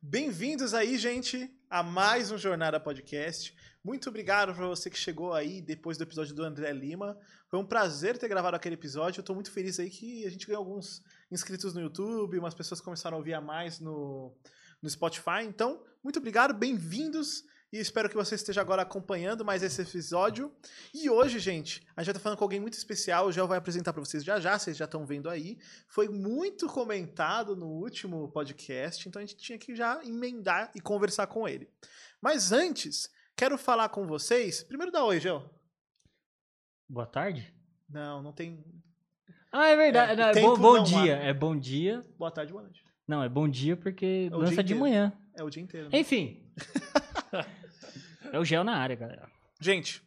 Bem-vindos aí, gente, a mais um Jornada Podcast. Muito obrigado para você que chegou aí depois do episódio do André Lima. Foi um prazer ter gravado aquele episódio. Eu tô muito feliz aí que a gente ganhou alguns inscritos no YouTube, umas pessoas começaram a ouvir a mais no, no Spotify. Então, muito obrigado, bem-vindos e espero que você esteja agora acompanhando mais esse episódio. E hoje, gente, a gente estar falando com alguém muito especial. O Gel vai apresentar para vocês já já, vocês já estão vendo aí. Foi muito comentado no último podcast, então a gente tinha que já emendar e conversar com ele. Mas antes, quero falar com vocês. Primeiro dá oi, Gel. Boa tarde? Não, não tem. Ah, é verdade. É, Não, é bom, bom dia. há. É bom dia. Boa tarde, boa noite. Não, é bom dia porque É lança de manhã. É o dia inteiro. né? Enfim. é o gel na área, galera. Gente,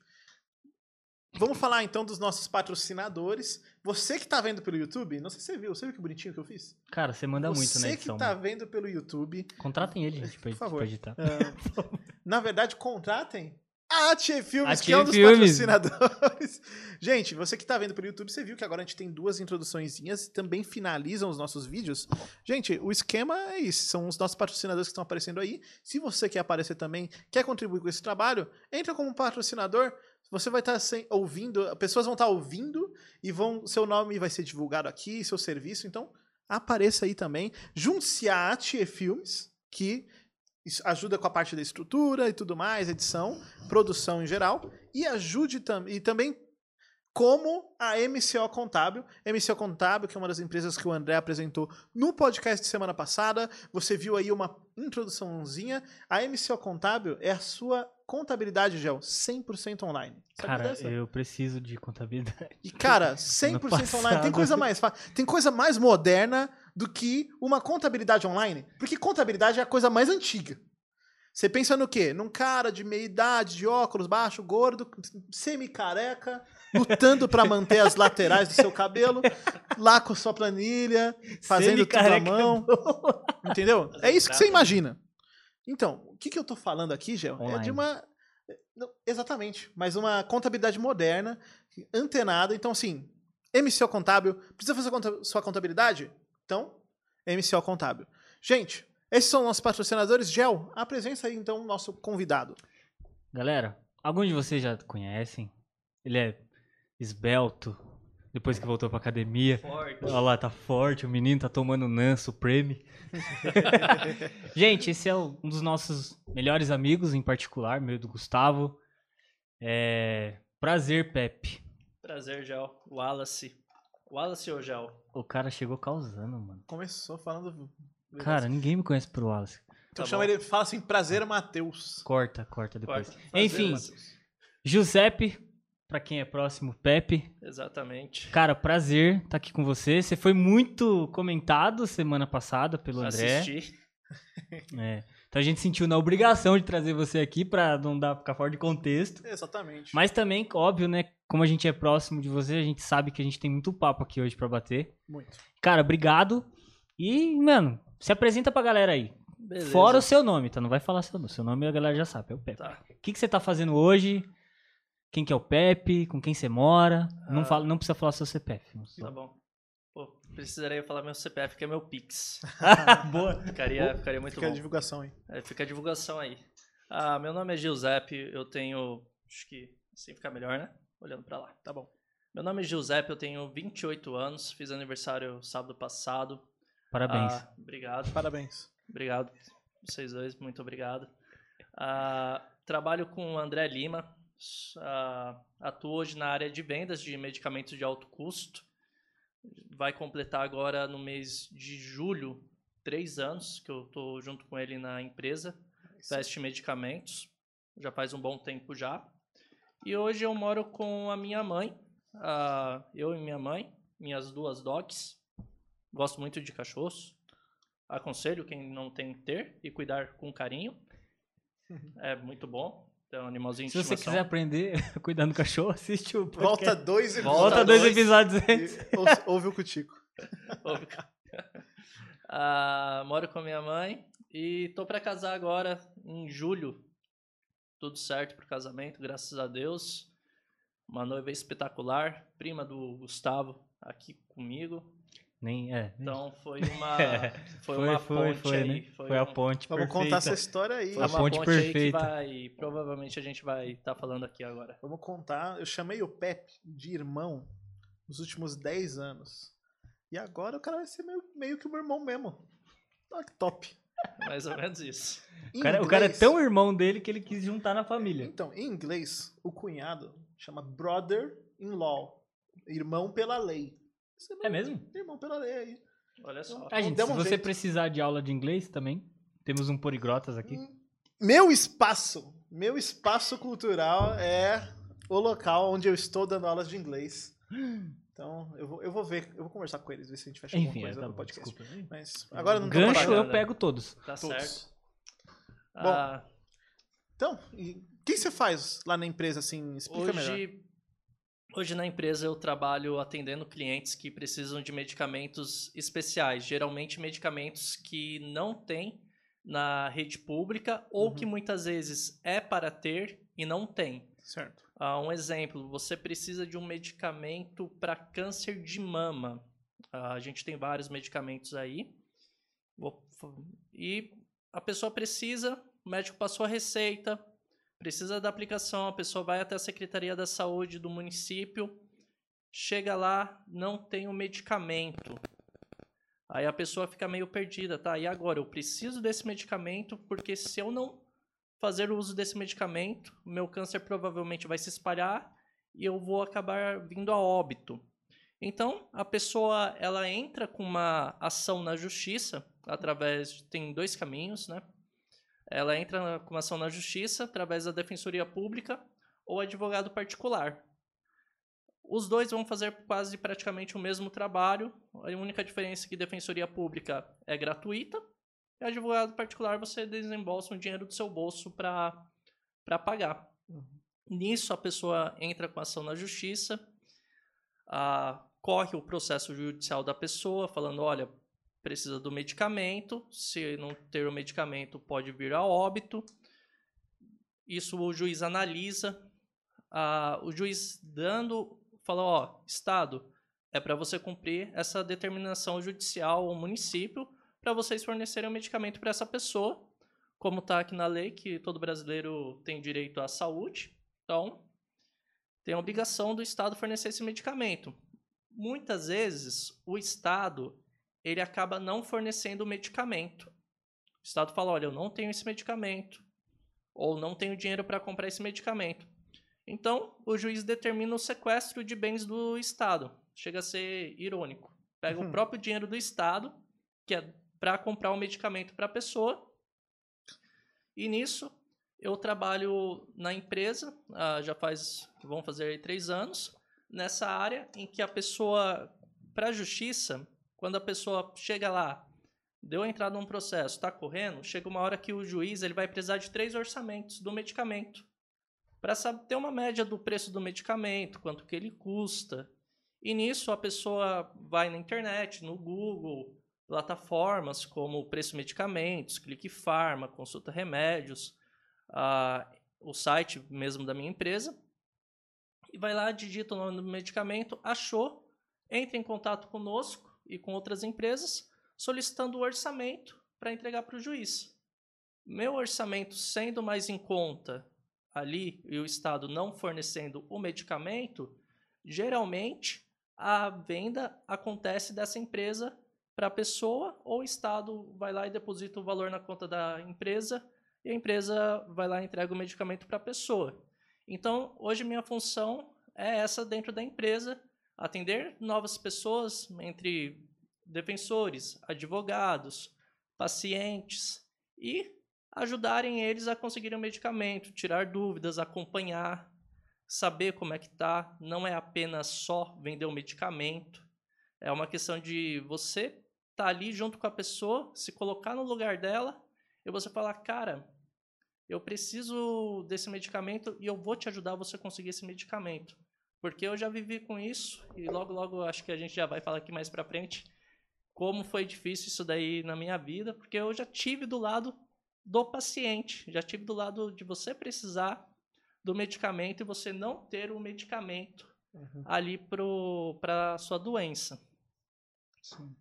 vamos falar então dos nossos patrocinadores. Você que tá vendo pelo YouTube, não sei se você viu, você viu que bonitinho que eu fiz? Cara, você manda muito na Você que tá vendo pelo YouTube, Contratem ele, gente, pra, Por favor. pra editar. ah, na verdade, contratem a Tia Filmes, A que é um dos Filmes. patrocinadores. Gente, você que tá vendo pelo YouTube, você viu que agora a gente tem duas introduçõezinhas e também finalizam os nossos vídeos. Gente, o esquema é isso, são os nossos patrocinadores que estão aparecendo aí. Se você quer aparecer também, quer contribuir com esse trabalho, entra como patrocinador. Você vai estar ouvindo, pessoas vão estar ouvindo e vão, seu nome vai ser divulgado aqui, seu serviço. Então, apareça aí também. Junte-se à Atie Filmes, que ajuda com a parte da estrutura e tudo mais, edição, produção em geral, e ajude tam e também como a MCO Contábil. MCO Contábil, que é uma das empresas que o André apresentou no podcast de semana passada. Você viu aí uma introduçãozinha. A MCO Contábil é a sua contabilidade, Gel, 100% online. Sabe Cara, dessa? eu preciso de contabilidade. E, cara, 100% passado- online. Tem coisa mais tem coisa mais moderna do que uma contabilidade online. Porque contabilidade é a coisa mais antiga. Você pensa no quê? Num cara de meia idade, de óculos, baixo, gordo, semi-careca, lutando pra manter as laterais do seu cabelo, lá com sua planilha, fazendo tudo à é mão. Entendeu? É isso que você imagina. Então, o que, que eu tô falando aqui, Gel? É de uma. não, exatamente, mas uma contabilidade moderna, antenada. Então, assim, MCO Contábil. Precisa fazer sua contabilidade? Então, MCO Contábil. Gente, esses são nossos patrocinadores. Gel, apresenta aí então o nosso convidado. Galera, alguns de vocês já conhecem. Ele é esbelto, depois que voltou pra academia. Forte. Olha lá, tá forte, o menino tá tomando Nan Supreme. Gente, esse é um dos nossos melhores amigos, em particular, meu do Gustavo. É... Prazer, Pepe. Prazer, Gel. Wallace. Wallace ou Gel? O cara chegou causando, mano. Começou falando. Cara, ninguém me conhece por Wallace. então tá chama bom. ele, fala assim, prazer, Matheus. Corta, corta depois. Corta. Prazer, Enfim. Matheus. Giuseppe, pra quem é próximo, Pepe. Exatamente. Cara, prazer estar aqui com você. Você foi muito comentado semana passada pelo André. Assisti. É. Então a gente sentiu na obrigação de trazer você aqui pra não dar ficar fora de contexto. Exatamente. Mas também, óbvio, né? Como a gente é próximo de você, a gente sabe que a gente tem muito papo aqui hoje pra bater. Muito. Cara, obrigado. E, mano, se apresenta pra galera aí. Beleza. Fora o seu nome, tá? Não vai falar seu nome. Seu nome a galera já sabe, é o Pepe. Tá. O que, que você tá fazendo hoje? Quem que é o Pepe? Com quem você mora? Não, Ah. fala, não precisa falar seu CPF. Tá bom. Pô, precisaria falar meu CPF, que é meu Pix. Boa. Ficaria, ficaria muito Fica a bom. divulgação aí. É, fica a divulgação aí. Ah, meu nome é Giuseppe, eu tenho. Acho que assim fica melhor, né? Olhando pra lá. Tá bom. Meu nome é Giuseppe, eu tenho 28 anos, fiz aniversário sábado passado. Parabéns. Ah, obrigado. Parabéns. Obrigado, vocês dois, muito obrigado. Ah, trabalho com o André Lima, ah, atuo hoje na área de vendas de medicamentos de alto custo. Vai completar agora no mês de julho três anos que eu estou junto com ele na empresa, Fast Medicamentos, já faz um bom tempo já. E hoje eu moro com a minha mãe, ah, eu e minha mãe, minhas duas dogs. Gosto muito de cachorros. Aconselho quem não tem ter e cuidar com carinho. É muito bom um animalzinho de Se você estimação. quiser aprender cuidando do cachorro, assiste o Volta podcast. dois episódios. Volta dois dois. episódios antes. E ouve- Ouve o Cutico. Ouve, cara. Ah, moro com a minha mãe e tô pra casar agora em julho. Tudo certo pro casamento, graças a Deus. Uma noiva espetacular, prima do Gustavo aqui comigo. Nem, é. Então foi uma, foi, Foi, uma foi, ponte foi, aí. né? Foi, Foi a um- ponte Vamos perfeita. contar essa história aí. foi A uma ponte ponte, aí que perfeita. vai, provavelmente a gente vai estar falando aqui agora. Vamos contar. Eu chamei o Pepe de irmão nos últimos 10 anos. E agora o cara vai ser meio, meio que o meu irmão mesmo. Olha que top. Mais ou menos isso. O cara, o cara é inglês- tão irmão dele que ele quis juntar na família. Então, em inglês, o cunhado chama brother-in-law. Irmão pela lei. Você não- É mesmo? Irmão pela lei aí. Olha só. Ah, gente, se um você jeito. precisar de aula de inglês também, temos um Poligrotas aqui. Meu espaço, meu espaço cultural é o local onde eu estou dando aulas de inglês. Então, eu vou, eu vou ver, eu vou conversar com eles, ver se a gente fecha alguma Enfim, é, coisa tá no bom, podcast. desculpa. Mas agora não Gancho eu trabalhando. pego todos. Tá Todos. certo. Ah, Então, o que você faz lá na empresa, assim? Explica melhor. hoje, hoje na empresa eu trabalho atendendo clientes que precisam de medicamentos especiais, geralmente medicamentos que não tem na rede pública ou Uhum. que muitas vezes é para ter e não tem. Certo. Ah, um exemplo, você precisa de um medicamento para câncer de mama. Ah, a gente tem vários medicamentos aí. E a pessoa precisa, o médico passou a receita, precisa da aplicação, a pessoa vai até a Secretaria da Saúde do município, chega lá, não tem o medicamento. Aí a pessoa fica meio perdida, tá? E agora? Eu preciso desse medicamento porque se eu não fazer o uso desse medicamento, meu câncer provavelmente vai se espalhar e eu vou acabar vindo a óbito. Então, a pessoa ela entra com uma ação na justiça através tem dois caminhos, né? Ela entra com uma ação na justiça através da defensoria pública ou advogado particular. Os dois vão fazer quase praticamente o mesmo trabalho. A única diferença é que defensoria pública é gratuita e advogado particular você desembolsa um dinheiro do seu bolso para pagar. Nisso, a pessoa entra com ação na justiça, ah, corre o processo judicial da pessoa, falando: olha, precisa do medicamento, se não ter o medicamento, pode vir a óbito. Isso o juiz analisa. Ah, o juiz dando, fala: ó, Estado, é para você cumprir essa determinação judicial ao município para vocês fornecerem o medicamento para essa pessoa, como está aqui na lei, que todo brasileiro tem direito à saúde. Então, tem a obrigação do Estado fornecer esse medicamento. Muitas vezes, o Estado ele acaba não fornecendo o medicamento. O Estado fala, olha, eu não tenho esse medicamento, ou não tenho dinheiro para comprar esse medicamento. Então, o juiz determina o sequestro de bens do Estado. Chega a ser irônico. Pega o Uhum. próprio dinheiro do Estado, que é para comprar o medicamento para a pessoa, e nisso eu trabalho na empresa, ah, já faz, vão fazer três anos, nessa área em que a pessoa, para a justiça, quando a pessoa chega lá, deu entrada num processo, está correndo, chega uma hora que o juiz ele vai precisar de três orçamentos do medicamento para ter uma média do preço do medicamento, quanto que ele custa. E nisso a pessoa vai na internet, no Google, plataformas como Preço Medicamentos, Clique Farma, Consulta Remédios, ah, o site mesmo da minha empresa, e vai lá, digita o nome do medicamento, achou, entra em contato conosco e com outras empresas, solicitando o orçamento para entregar para o juiz. Meu orçamento sendo mais em conta ali e o Estado não fornecendo o medicamento, geralmente a venda acontece dessa empresa para a pessoa ou o Estado vai lá e deposita o valor na conta da empresa e a empresa vai lá e entrega o medicamento para a pessoa. Então, hoje minha função é essa dentro da empresa, atender novas pessoas entre defensores, advogados, pacientes e ajudarem eles a conseguirem o medicamento, tirar dúvidas, acompanhar, saber como é que tá. Não é apenas só vender o medicamento. É uma questão de você estar tá ali junto com a pessoa, se colocar no lugar dela e você falar, cara, eu preciso desse medicamento e eu vou te ajudar a você conseguir esse medicamento. Porque eu já vivi com isso e logo, logo acho que a gente já vai falar aqui mais pra frente como foi difícil isso daí na minha vida, porque eu já tive do lado do paciente, já tive do lado de você precisar do medicamento e você não ter o medicamento Uhum. ali para sua doença. Sim.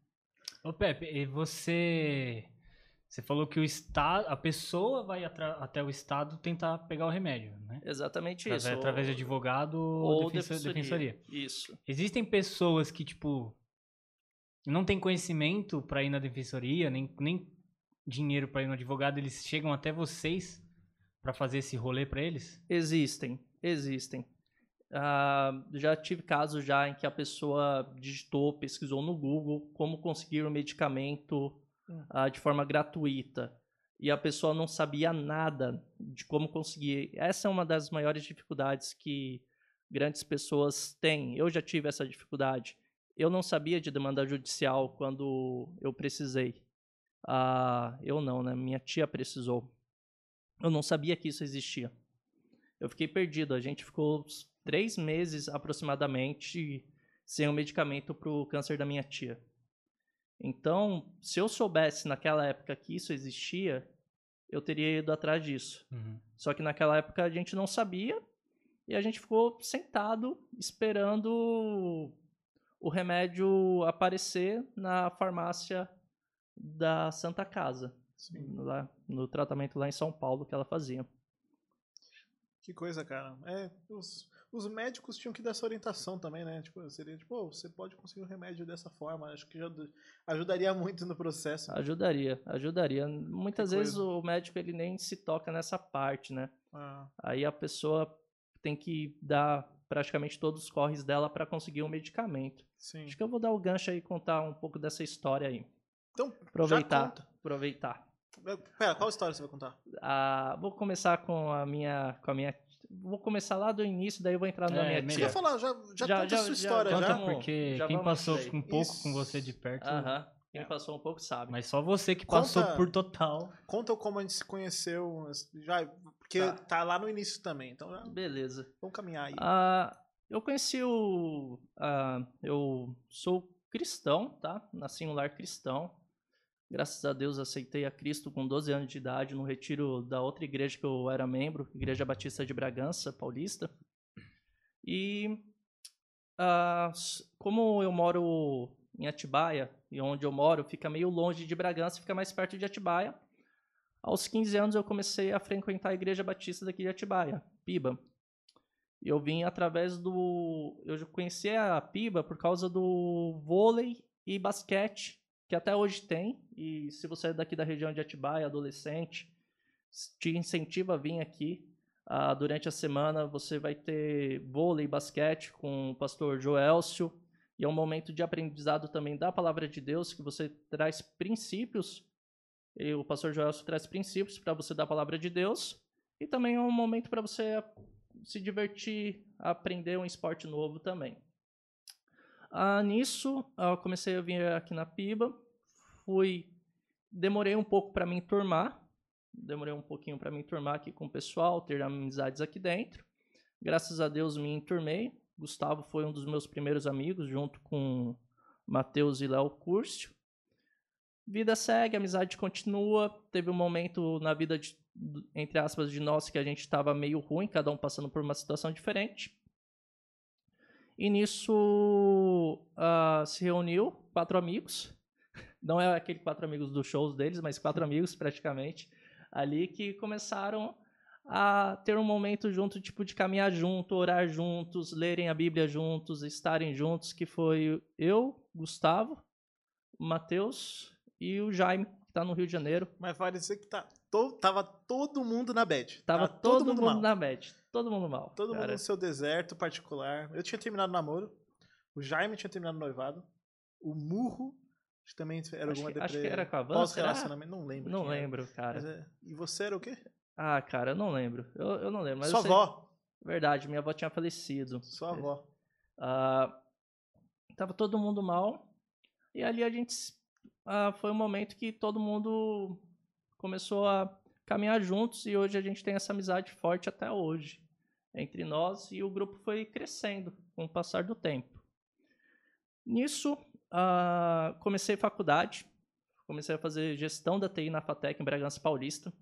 Ô Pepe, e você. Você falou que o estado, a pessoa vai até o estado tentar pegar o remédio, né? Exatamente Através, isso. através de advogado ou, ou defenso- defensoria. Isso. Existem pessoas que, tipo, não têm conhecimento pra ir na defensoria, nem, nem dinheiro pra ir no advogado, eles chegam até vocês pra fazer esse rolê pra eles? Existem, existem. Ah, já tive casos já em que a pessoa digitou, pesquisou no Google como conseguir o medicamento ah, de forma gratuita e a pessoa não sabia nada de como conseguir. Essa é uma das maiores dificuldades que grandes pessoas têm. Eu já tive essa dificuldade. Eu não sabia de demanda judicial quando eu precisei. Ah, eu não, né? Minha tia precisou. Eu não sabia que isso existia. Eu fiquei perdido. A gente ficou três meses aproximadamente sem o medicamento para o câncer da minha tia. Então, se eu soubesse naquela época que isso existia, eu teria ido atrás disso. Só que naquela época a gente não sabia e a gente ficou sentado esperando o remédio aparecer na farmácia da Santa Casa, Sim. lá no tratamento lá em São Paulo que ela fazia. Que coisa, cara. É, os, os médicos tinham que dar essa orientação também, né? Tipo, seria tipo, "Pô, você pode conseguir um remédio dessa forma. Acho que já ajudaria muito no processo. Ajudaria, ajudaria. Muitas Que vezes coisa. o médico ele nem se toca nessa parte, né? Ah, Aí a pessoa tem que dar praticamente todos os corres dela para conseguir um medicamento. sim. Acho que eu vou dar o gancho aí e contar um pouco dessa história aí. Então, Aproveitar. Aproveitar. Pera, qual história você vai contar? Ah, vou começar com a minha com a minha vou começar lá do início, daí eu vou entrar na É, minha melhor. Você tia. quer falar? Já, já, Já- conta já- a sua já- história, Conta já. porque já quem passou um pouco Isso. com você de perto, Aham. Quem É. passou um pouco sabe. mas só você que Conta- passou por total. Conta como a gente se conheceu. Já, porque Tá. tá. lá no início também. Então, já, Beleza. vamos caminhar aí. Ah, eu conheci o. ah, eu sou cristão, tá? Nasci em um lar cristão. Graças a Deus aceitei a Cristo com 12 anos de idade no retiro da outra igreja que eu era membro, Igreja Batista de Bragança, paulista. E ah, como eu moro em Atibaia, e onde eu moro fica meio longe de Bragança, fica mais perto de Atibaia. Aos 15 anos eu comecei a frequentar a Igreja Batista daqui de Atibaia, Piba. E eu vim através do. Eu conheci a Piba por causa do vôlei e basquete, que até hoje tem. E se você é daqui da região de Atibaia, adolescente, te incentiva a vir aqui. Ah, durante a semana você vai ter vôlei e basquete com o pastor Joelcio. E é um momento de aprendizado também da palavra de Deus, que você traz princípios. E o pastor Joelcio traz princípios para você da palavra de Deus. E também é um momento para você se divertir, aprender um esporte novo também. Ah, nisso, eu comecei a vir aqui na Piba, fui, demorei um pouco para me enturmar, demorei um pouquinho para me enturmar aqui com o pessoal, ter amizades aqui dentro. Graças a Deus me enturmei. Gustavo foi um dos meus primeiros amigos, junto com Matheus e Léo Curcio. Vida segue, amizade continua. Teve um momento na vida de entre aspas, de nós que a gente estava meio ruim, cada um passando por uma situação diferente. E nisso ah, se reuniu quatro amigos, não é aquele quatro amigos dos shows deles, mas quatro amigos praticamente, ali que começaram a ter um momento junto, tipo de caminhar junto, orar juntos, lerem a Bíblia juntos, estarem juntos, que foi eu, Gustavo, Matheus e o Jaime, que está no Rio de Janeiro. Mas vai dizer que tá, to- tava todo mundo na bad. Tava Tava todo, mundo, mal. na bet. Todo mundo mal. Todo mundo cara. no seu deserto particular. Eu tinha terminado o namoro. O Jaime tinha terminado o noivado. O Murro acho que também era Acho alguma que, acho que era com a Van? Pós-relacionamento, não lembro. Não quem era. lembro, cara. É- E você era o quê? Ah, cara, eu não lembro. Eu, eu não lembro. Mas Sua sei- avó. Verdade, minha avó tinha falecido. Sua avó. Ah, tava todo mundo mal. E ali a gente. ah, foi um momento que todo mundo começou a caminhar juntos e hoje a gente tem essa amizade forte até hoje entre nós e o grupo foi crescendo com o passar do tempo. Nisso, ah, comecei faculdade, comecei a fazer gestão da TI na FATEC em Bragança Paulista.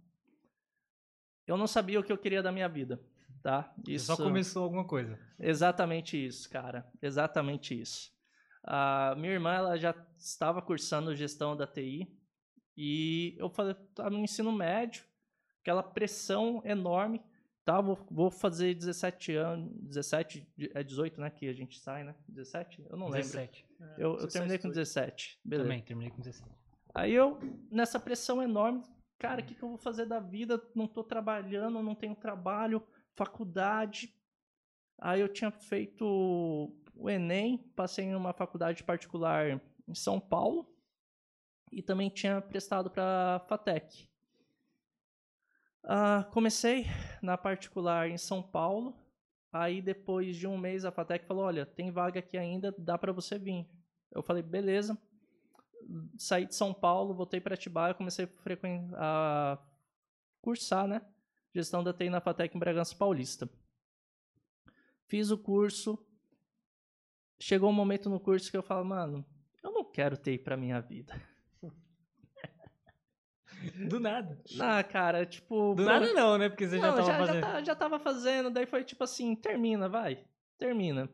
Eu não sabia o que eu queria da minha vida, tá? Só começou alguma coisa. Exatamente isso, cara. Exatamente isso. A minha irmã ela já estava cursando gestão da TI e eu falei, estava no ensino médio, aquela pressão enorme. Tá, vou, vou fazer 17 anos, 17, é 18, né, que a gente sai, né? 17? Eu não 17. lembro. Eu, eu terminei com 17. Beleza. Também, terminei com 17. Aí eu, nessa pressão enorme, cara, o que, que eu vou fazer da vida? Não tô trabalhando, não tenho trabalho, faculdade. Aí eu tinha feito o Enem, passei em uma faculdade particular em São Paulo e também tinha prestado para FATEC. Ah, comecei na particular em São Paulo. Aí depois de um mês a Fatec falou: "Olha, tem vaga aqui ainda, dá para você vir". Eu falei: "Beleza". Saí de São Paulo, voltei para Atibaia, comecei a, a cursar, né? Gestão da TI na Fatec em Bragança Paulista. Fiz o curso. Chegou um momento no curso que eu falo: "Mano, eu não quero TI para minha vida". Do nada. Ah, cara, tipo, Do nada não, né? Porque você já Não, tava já, fazendo. Já, tá- já tava fazendo, daí foi tipo assim, termina, vai, termina.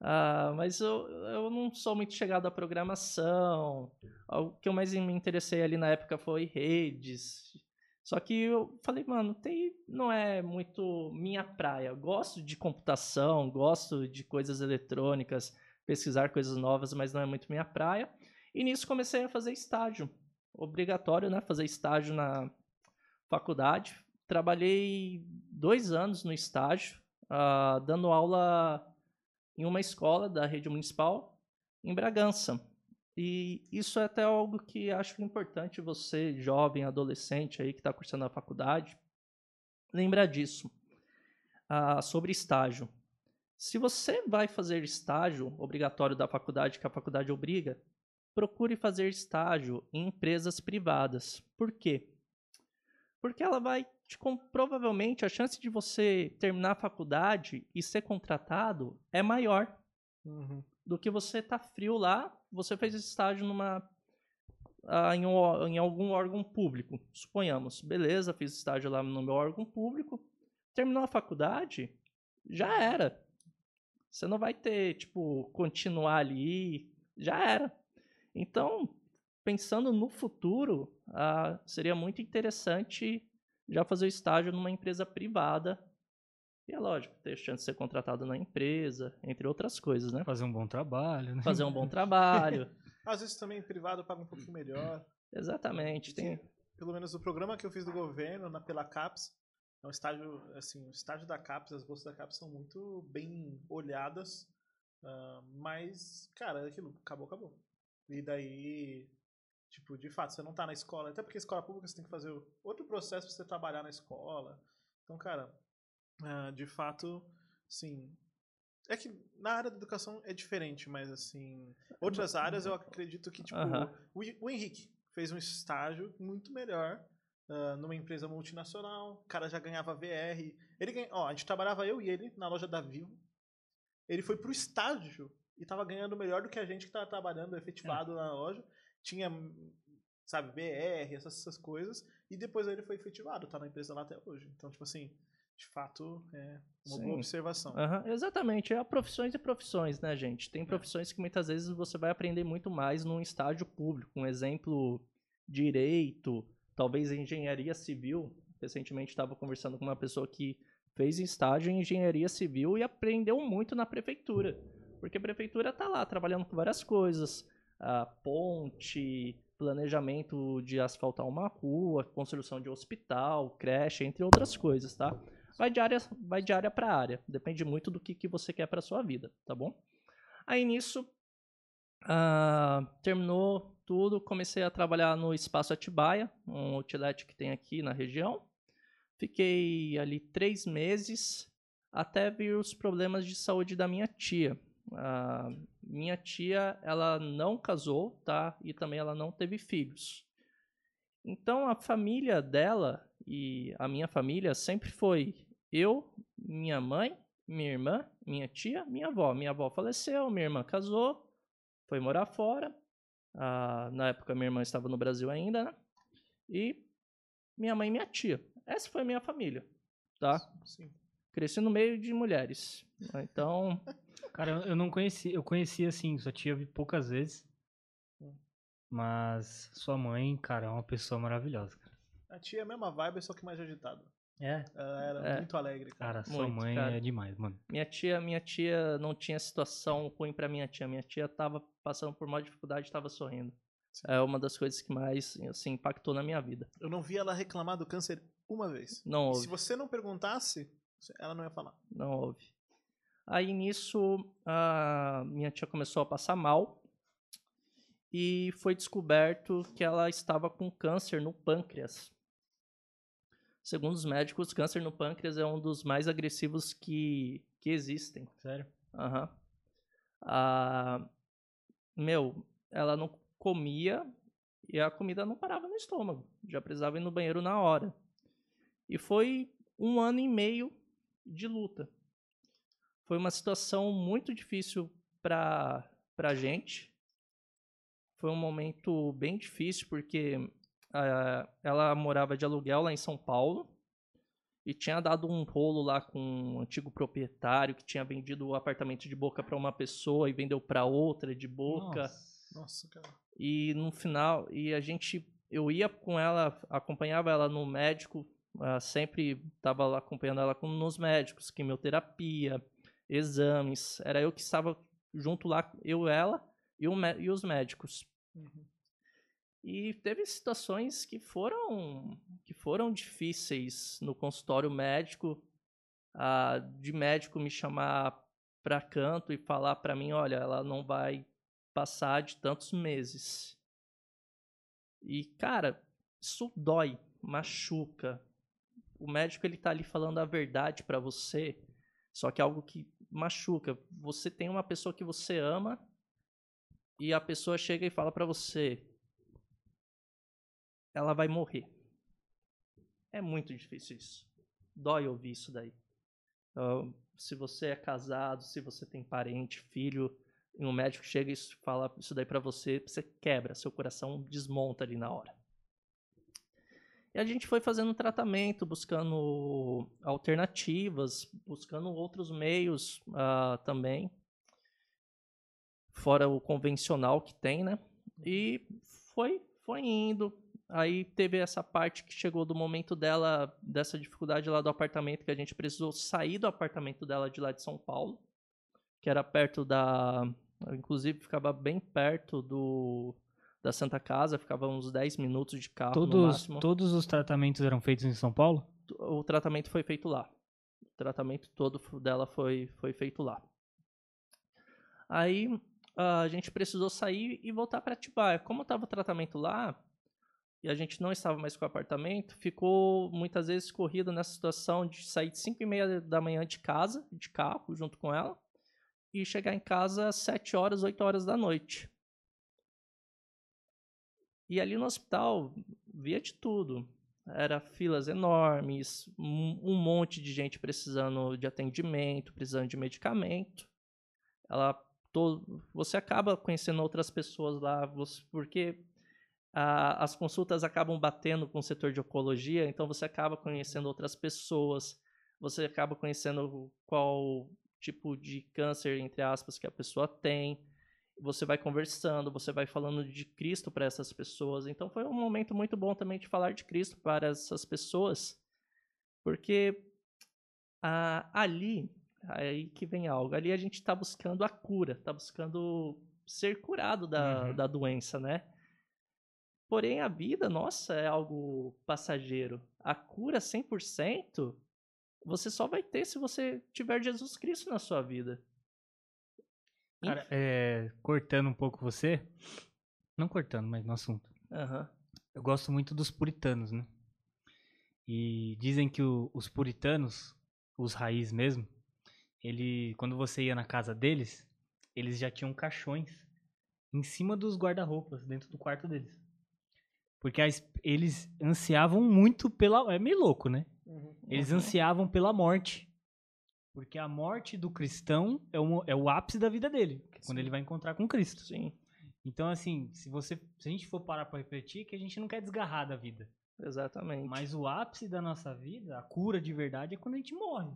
Ah, mas eu, eu não sou muito chegado à programação. O que eu mais me interessei ali na época foi redes. Só que eu falei, mano, TI não é muito minha praia. Eu gosto de computação, gosto de coisas eletrônicas, pesquisar coisas novas, mas não é muito minha praia. E nisso comecei a fazer estágio. Obrigatório, né? Fazer estágio na faculdade. Trabalhei dois anos no estágio, ah, dando aula em uma escola da rede municipal em Bragança. E isso é até algo que acho importante você, jovem, adolescente aí que está cursando a faculdade, lembrar disso. Ah, sobre estágio. Se você vai fazer estágio obrigatório da faculdade, que a faculdade obriga, procure fazer estágio em empresas privadas. Por quê? Porque ela vai te provavelmente a chance de você terminar a faculdade e ser contratado é maior Uhum. do que você tá frio lá, você fez estágio numa ah, em, um em algum órgão público, suponhamos. Beleza, fiz estágio lá no meu órgão público, terminou a faculdade, já era. Você não vai ter, tipo, continuar ali, já era. Então, pensando no futuro, ah, seria muito interessante já fazer o estágio numa empresa privada. E é lógico, ter chance de ser contratado na empresa, entre outras coisas, né? Fazer um bom trabalho, né? Fazer um bom trabalho. Às vezes também privado paga um pouquinho melhor. Exatamente. Tem... Pelo menos o programa que eu fiz do governo, na, pela CAPES, é um estágio, assim, o estágio da CAPES, as bolsas da CAPES são muito bem olhadas, ah, mas, cara, é aquilo, acabou, acabou. E daí, tipo, de fato, você não tá na escola, até porque escola pública você tem que fazer outro processo pra você trabalhar na escola. Então, cara, ah, de fato, sim. É que na área da educação é diferente, mas assim, outras áreas eu acredito que, tipo, Aham. o, Hen- o Henrique fez um estágio muito melhor ah, numa empresa multinacional, o cara já ganhava VR. Ele ganha, ó, a gente trabalhava eu e ele na loja da Vivo. Ele foi pro estágio e tava ganhando melhor do que a gente que tava trabalhando efetivado na loja. Tinha, sabe, BR, essas, essas coisas. E depois ele foi efetivado, tá na empresa lá até hoje. Então, tipo assim, de fato, é uma Sim. boa observação. Aham, exatamente. É profissões e profissões, né, gente? Tem profissões que muitas vezes você vai aprender muito mais num estágio público. Um exemplo, direito, talvez engenharia civil. Recentemente estava conversando com uma pessoa que fez estágio em engenharia civil e aprendeu muito na prefeitura. Porque a prefeitura está lá trabalhando com várias coisas. a ponte, planejamento de asfaltar uma rua, construção de hospital, creche, entre outras coisas, tá? Vai de área, vai de área para área. Depende muito do que, que você quer para sua vida, tá bom? Aí nisso, ah, terminou tudo, comecei a trabalhar no Espaço Atibaia, um outlet que tem aqui na região. Fiquei ali três meses até vir os problemas de saúde da minha tia. Ah, minha tia, ela não casou, tá? E também ela não teve filhos. Então a família dela e a minha família sempre foi eu, minha mãe, minha irmã, minha tia, minha avó. Minha avó faleceu, minha irmã casou, foi morar fora. Ah, na época minha irmã estava no Brasil ainda, né? E minha mãe e minha tia. Essa foi a minha família, tá? Sim. Cresci no meio de mulheres. Então, Cara, eu- não conheci, eu conheci assim, sua tia vi poucas vezes. Mas sua mãe, cara, é uma pessoa maravilhosa, cara. A tia é a mesma vibe, só que mais agitada. É? Ela era É. muito alegre, cara. Cara, sua Muito, mãe cara. é demais, mano. Minha tia, minha tia não tinha situação ruim pra minha tia. Minha tia tava passando por maior dificuldade e tava sorrindo. É uma das coisas que mais, assim, impactou na minha vida. Eu não vi ela reclamar do câncer uma vez. Não houve. se você não perguntasse, ela não ia falar. Não houve. Aí nisso, a minha tia começou a passar mal e foi descoberto que ela estava com câncer no pâncreas. Segundo os médicos, câncer no pâncreas é um dos mais agressivos que, que existem. Sério? Aham. Ah, meu, ela não comia e a comida não parava no estômago. Já precisava ir no banheiro na hora. E foi um ano e meio de luta. Foi uma situação muito difícil para a gente. Foi um momento bem difícil porque ah, ela morava de aluguel lá em São Paulo e tinha dado um rolo lá com um antigo proprietário que tinha vendido o apartamento de boca para uma pessoa e vendeu para outra de boca. Nossa. Nossa, cara. E no final, e a gente, eu ia com ela, acompanhava ela no médico, ah, sempre estava acompanhando ela com, nos médicos, quimioterapia, exames. Era eu que estava junto lá, eu, ela e, o, e os médicos. Uhum. E teve situações que foram que foram difíceis no consultório médico, ah, de médico me chamar para canto e falar para mim, olha, ela não vai passar de tantos meses. E cara, isso dói, machuca. O médico ele tá ali falando a verdade para você, só que é algo que machuca. Você tem uma pessoa que você ama e a pessoa chega e fala para você, ela vai morrer. É muito difícil isso. Dói ouvir isso daí. Se você é casado, se você tem parente, filho, e um médico chega e fala isso daí pra você, você quebra, seu coração desmonta ali na hora. E a gente foi fazendo tratamento, buscando alternativas, buscando outros meios ah, também, fora o convencional que tem, né? E foi, foi indo. Aí teve essa parte que chegou do momento dela, dessa dificuldade lá do apartamento, que a gente precisou sair do apartamento dela de lá de São Paulo, que era perto da. Inclusive ficava bem perto do da Santa Casa, ficava uns 10 minutos de carro no Todos, máximo. todos os tratamentos eram feitos em São Paulo? O tratamento foi feito lá. O tratamento todo dela foi, foi feito lá. Aí a gente precisou sair e voltar para Atibaia. Como estava o tratamento lá, e a gente não estava mais com o apartamento, ficou muitas vezes corrido nessa situação de sair de 5 e meia da manhã de casa, de carro, junto com ela, e chegar em casa às 7 horas, 8 horas da noite. E ali no hospital, via de tudo. Era filas enormes, um monte de gente precisando de atendimento, precisando de medicamento. Ela, você acaba conhecendo outras pessoas lá, você- porque ah, as consultas acabam batendo com o setor de oncologia, então você acaba conhecendo outras pessoas, você acaba conhecendo qual tipo de câncer, entre aspas, que a pessoa tem. Você vai conversando, você vai falando de Cristo para essas pessoas. Então foi um momento muito bom também de falar de Cristo para essas pessoas, porque ah, ali, aí que vem algo, ali a gente está buscando a cura, está buscando ser curado da, Uhum. da doença, né? Porém, a vida, nossa, é algo passageiro. A cura 100%, você só vai ter se você tiver Jesus Cristo na sua vida. Cara, é, cortando um pouco você, não cortando, mas no assunto. Aham. Eu gosto muito dos puritanos, né? E dizem que o- os puritanos, os raiz mesmo, ele, quando você ia na casa deles, eles já tinham caixões em cima dos guarda-roupas, dentro do quarto deles. Porque a es- eles ansiavam muito pela. É meio louco, né? Eles Uhum. ansiavam pela morte. Porque a morte do cristão é o, é o ápice da vida dele. é Quando Sim. ele vai encontrar com Cristo. Sim, Então, assim, se você. Se a gente for parar pra refletir, que a gente não quer desgarrar da vida. exatamente. Mas o ápice da nossa vida, a cura de verdade, é quando a gente morre.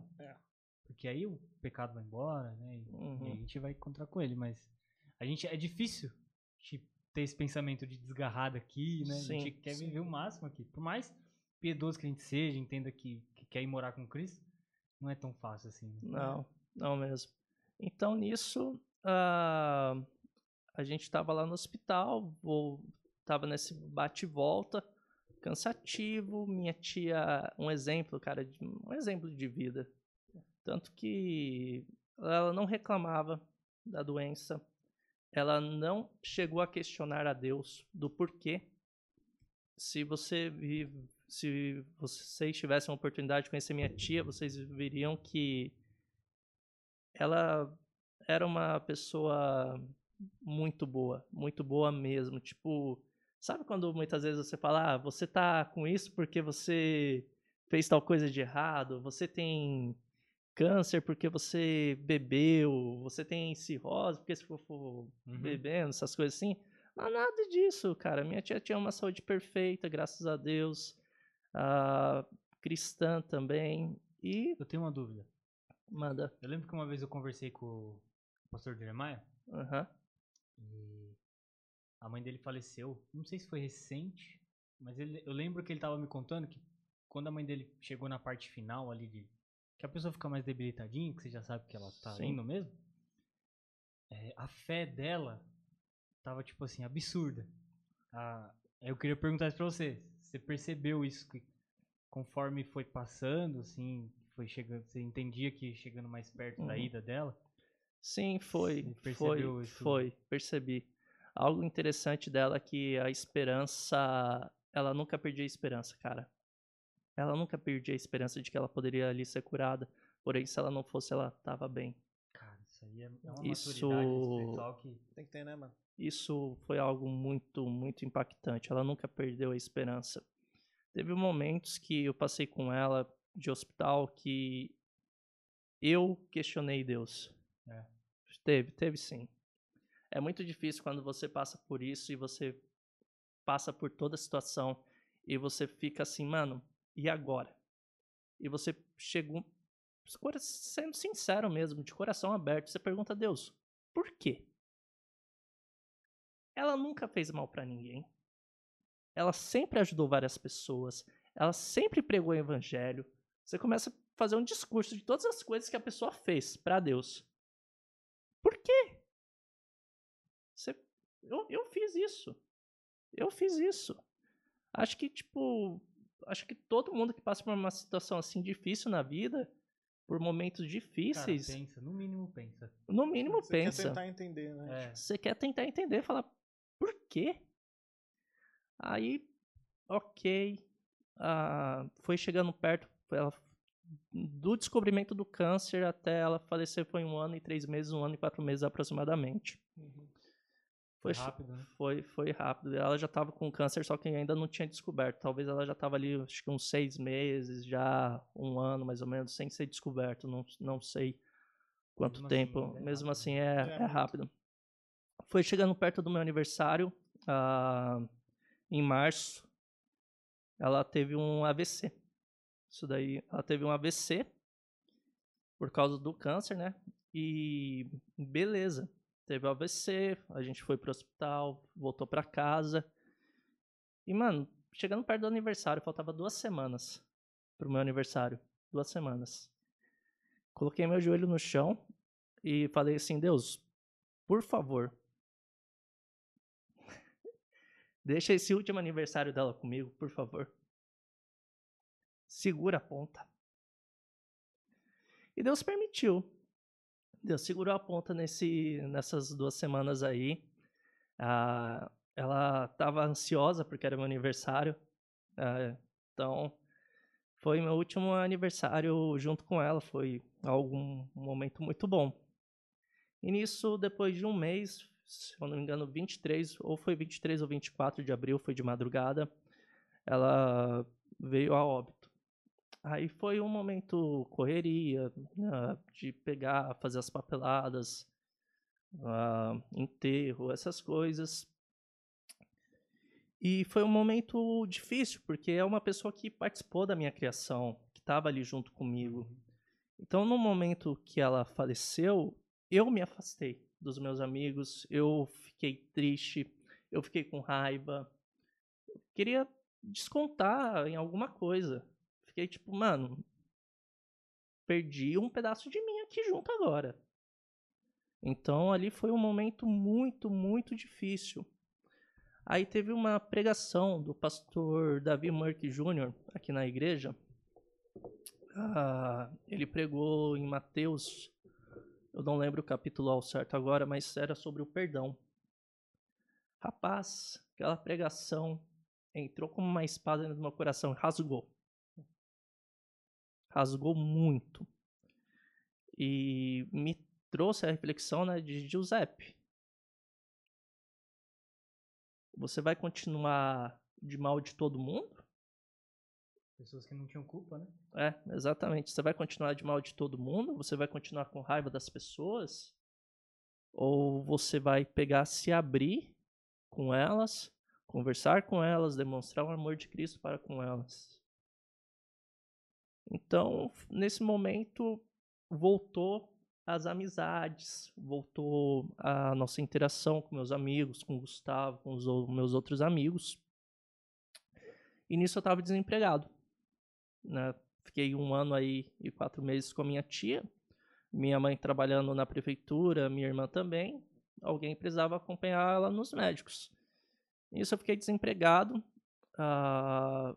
Porque aí o pecado vai embora, né? E, Uhum. e a gente vai encontrar com ele, mas a gente é difícil ter esse pensamento de desgarrar daqui, né? a Sim, gente quer sim. viver o máximo aqui. Por mais piedoso que a gente seja, entenda que, que quer ir morar com Cristo, não é tão fácil assim. né? Não, não mesmo. Então, nisso, ah, a gente estava lá no hospital, vou, tava nesse bate volta, cansativo. Minha tia, um exemplo, cara, de- um exemplo de vida. Tanto que ela não reclamava da doença, ela não chegou a questionar a Deus do porquê. Se você se vocês tivessem a oportunidade de conhecer minha tia, vocês veriam que ela era uma pessoa muito boa, muito boa mesmo. Tipo, sabe quando muitas vezes você fala, ah, você tá com isso porque você fez tal coisa de errado, você tem câncer porque você bebeu, você tem cirrose porque você ficou Uhum. bebendo, essas coisas assim. Não, nada disso, cara. Minha tia tinha uma saúde perfeita, graças a Deus. Ah, cristã também. E Eu tenho uma dúvida. manda. Eu lembro que uma vez eu conversei com o pastor Jeremiah Aham. e a mãe dele faleceu. Não sei se foi recente, mas ele- eu lembro que ele tava me contando que quando a mãe dele chegou na parte final ali de que a pessoa fica mais debilitadinha, que você já sabe que ela tá Sim. indo mesmo. é, a fé dela tava tipo assim absurda. Ah, eu queria perguntar isso pra você. Você percebeu isso que conforme foi passando, assim, foi chegando, você entendia que chegando mais perto da Uhum. ida dela? Sim, foi. Foi, isso? foi, percebi. Algo interessante dela é que a esperança, ela nunca perdia a esperança, cara. Ela nunca perdia a esperança de que ela poderia ali ser curada. Porém, se ela não fosse, ela tava bem. Cara, isso aí é é uma Isso- maturidade espiritual que Tem que ter, né, mano? Isso foi algo muito, muito impactante. Ela nunca perdeu a esperança. Teve momentos que eu passei com ela de hospital que eu questionei Deus. É. Teve, teve sim. É muito difícil quando você passa por isso e você passa por toda a situação e você fica assim, mano, e agora? E você chegou, sendo sincero mesmo, de coração aberto, você pergunta a Deus, por quê? Ela nunca fez mal pra ninguém. Ela sempre ajudou várias pessoas. Ela sempre pregou o evangelho. Você começa a fazer um discurso de todas as coisas que a pessoa fez pra Deus. Por quê? Você- eu, eu fiz isso. Eu fiz isso. Acho que, tipo, acho que todo mundo que passa por uma situação assim difícil na vida, por momentos cara, difíceis, pensa, no mínimo pensa. no mínimo Você pensa. Quer tentar entender, né? É, Você quer tentar entender, falar por quê? Aí, ok, ah, foi chegando perto, ela, do descobrimento do câncer até ela falecer foi um ano e três meses, um ano e quatro meses aproximadamente. Uhum. foi Foi, rápido, né? foi, foi rápido. Ela já estava com câncer, só que ainda não tinha descoberto. Talvez ela já estava ali, acho que uns seis meses, já um ano mais ou menos, sem ser descoberto. Não, não sei quanto Mesmo assim, tempo. ainda é Mesmo rápido. assim, é, É é muito. rápido. Foi chegando perto do meu aniversário, ah, em março, ela teve um AVC. Isso daí, ela teve um AVC por causa do câncer, né? E beleza, teve AVC, a gente foi pro hospital, voltou pra casa. E, mano, chegando perto do aniversário, faltava duas semanas pro meu aniversário. Duas semanas. Coloquei meu joelho no chão e falei assim: Deus, por favor, deixa esse último aniversário dela comigo, por favor. Segura a ponta. E Deus permitiu. Deus segurou a ponta nesse, nessas duas semanas aí. Ah, ela estava ansiosa porque era meu aniversário. Ah, então, foi meu último aniversário junto com ela. Foi algum um momento muito bom. E nisso, depois de um mês, se eu não me engano, 23, ou foi 23 ou 24 de abril, foi de madrugada, ela veio a óbito. Aí foi um momento correria, né, de pegar, fazer as papeladas, ah, enterro, essas coisas. E foi um momento difícil, porque é uma pessoa que participou da minha criação, que estava ali junto comigo. Então, no momento que ela faleceu, eu me afastei dos meus amigos, eu fiquei triste, eu fiquei com raiva, eu queria descontar em alguma coisa. Fiquei tipo, mano, perdi um pedaço de mim aqui junto agora. Então ali foi um momento muito, muito difícil. Aí teve uma pregação do pastor Davi Murk Jr. aqui na igreja. Ah, ele pregou em Mateus, eu não lembro o capítulo ao certo agora, mas era sobre o perdão. Rapaz, aquela pregação entrou como uma espada no meu coração, rasgou. Rasgou muito. E me trouxe a reflexão né, de Giuseppe. Você vai continuar de mal de todo mundo? Pessoas que não tinham culpa, né? É, exatamente. Você vai continuar de mal de todo mundo? Você vai continuar com raiva das pessoas? Ou você vai pegar, se abrir com elas, conversar com elas, demonstrar o amor de Cristo para com elas? Então, nesse momento, voltou as amizades, voltou a nossa interação com meus amigos, com o Gustavo, com os meus outros amigos. E nisso eu estava desempregado. Né? Fiquei um ano aí e quatro meses com a minha tia, minha mãe trabalhando na prefeitura, minha irmã também. Alguém precisava acompanhar ela nos médicos. Nisso eu fiquei desempregado. Uh,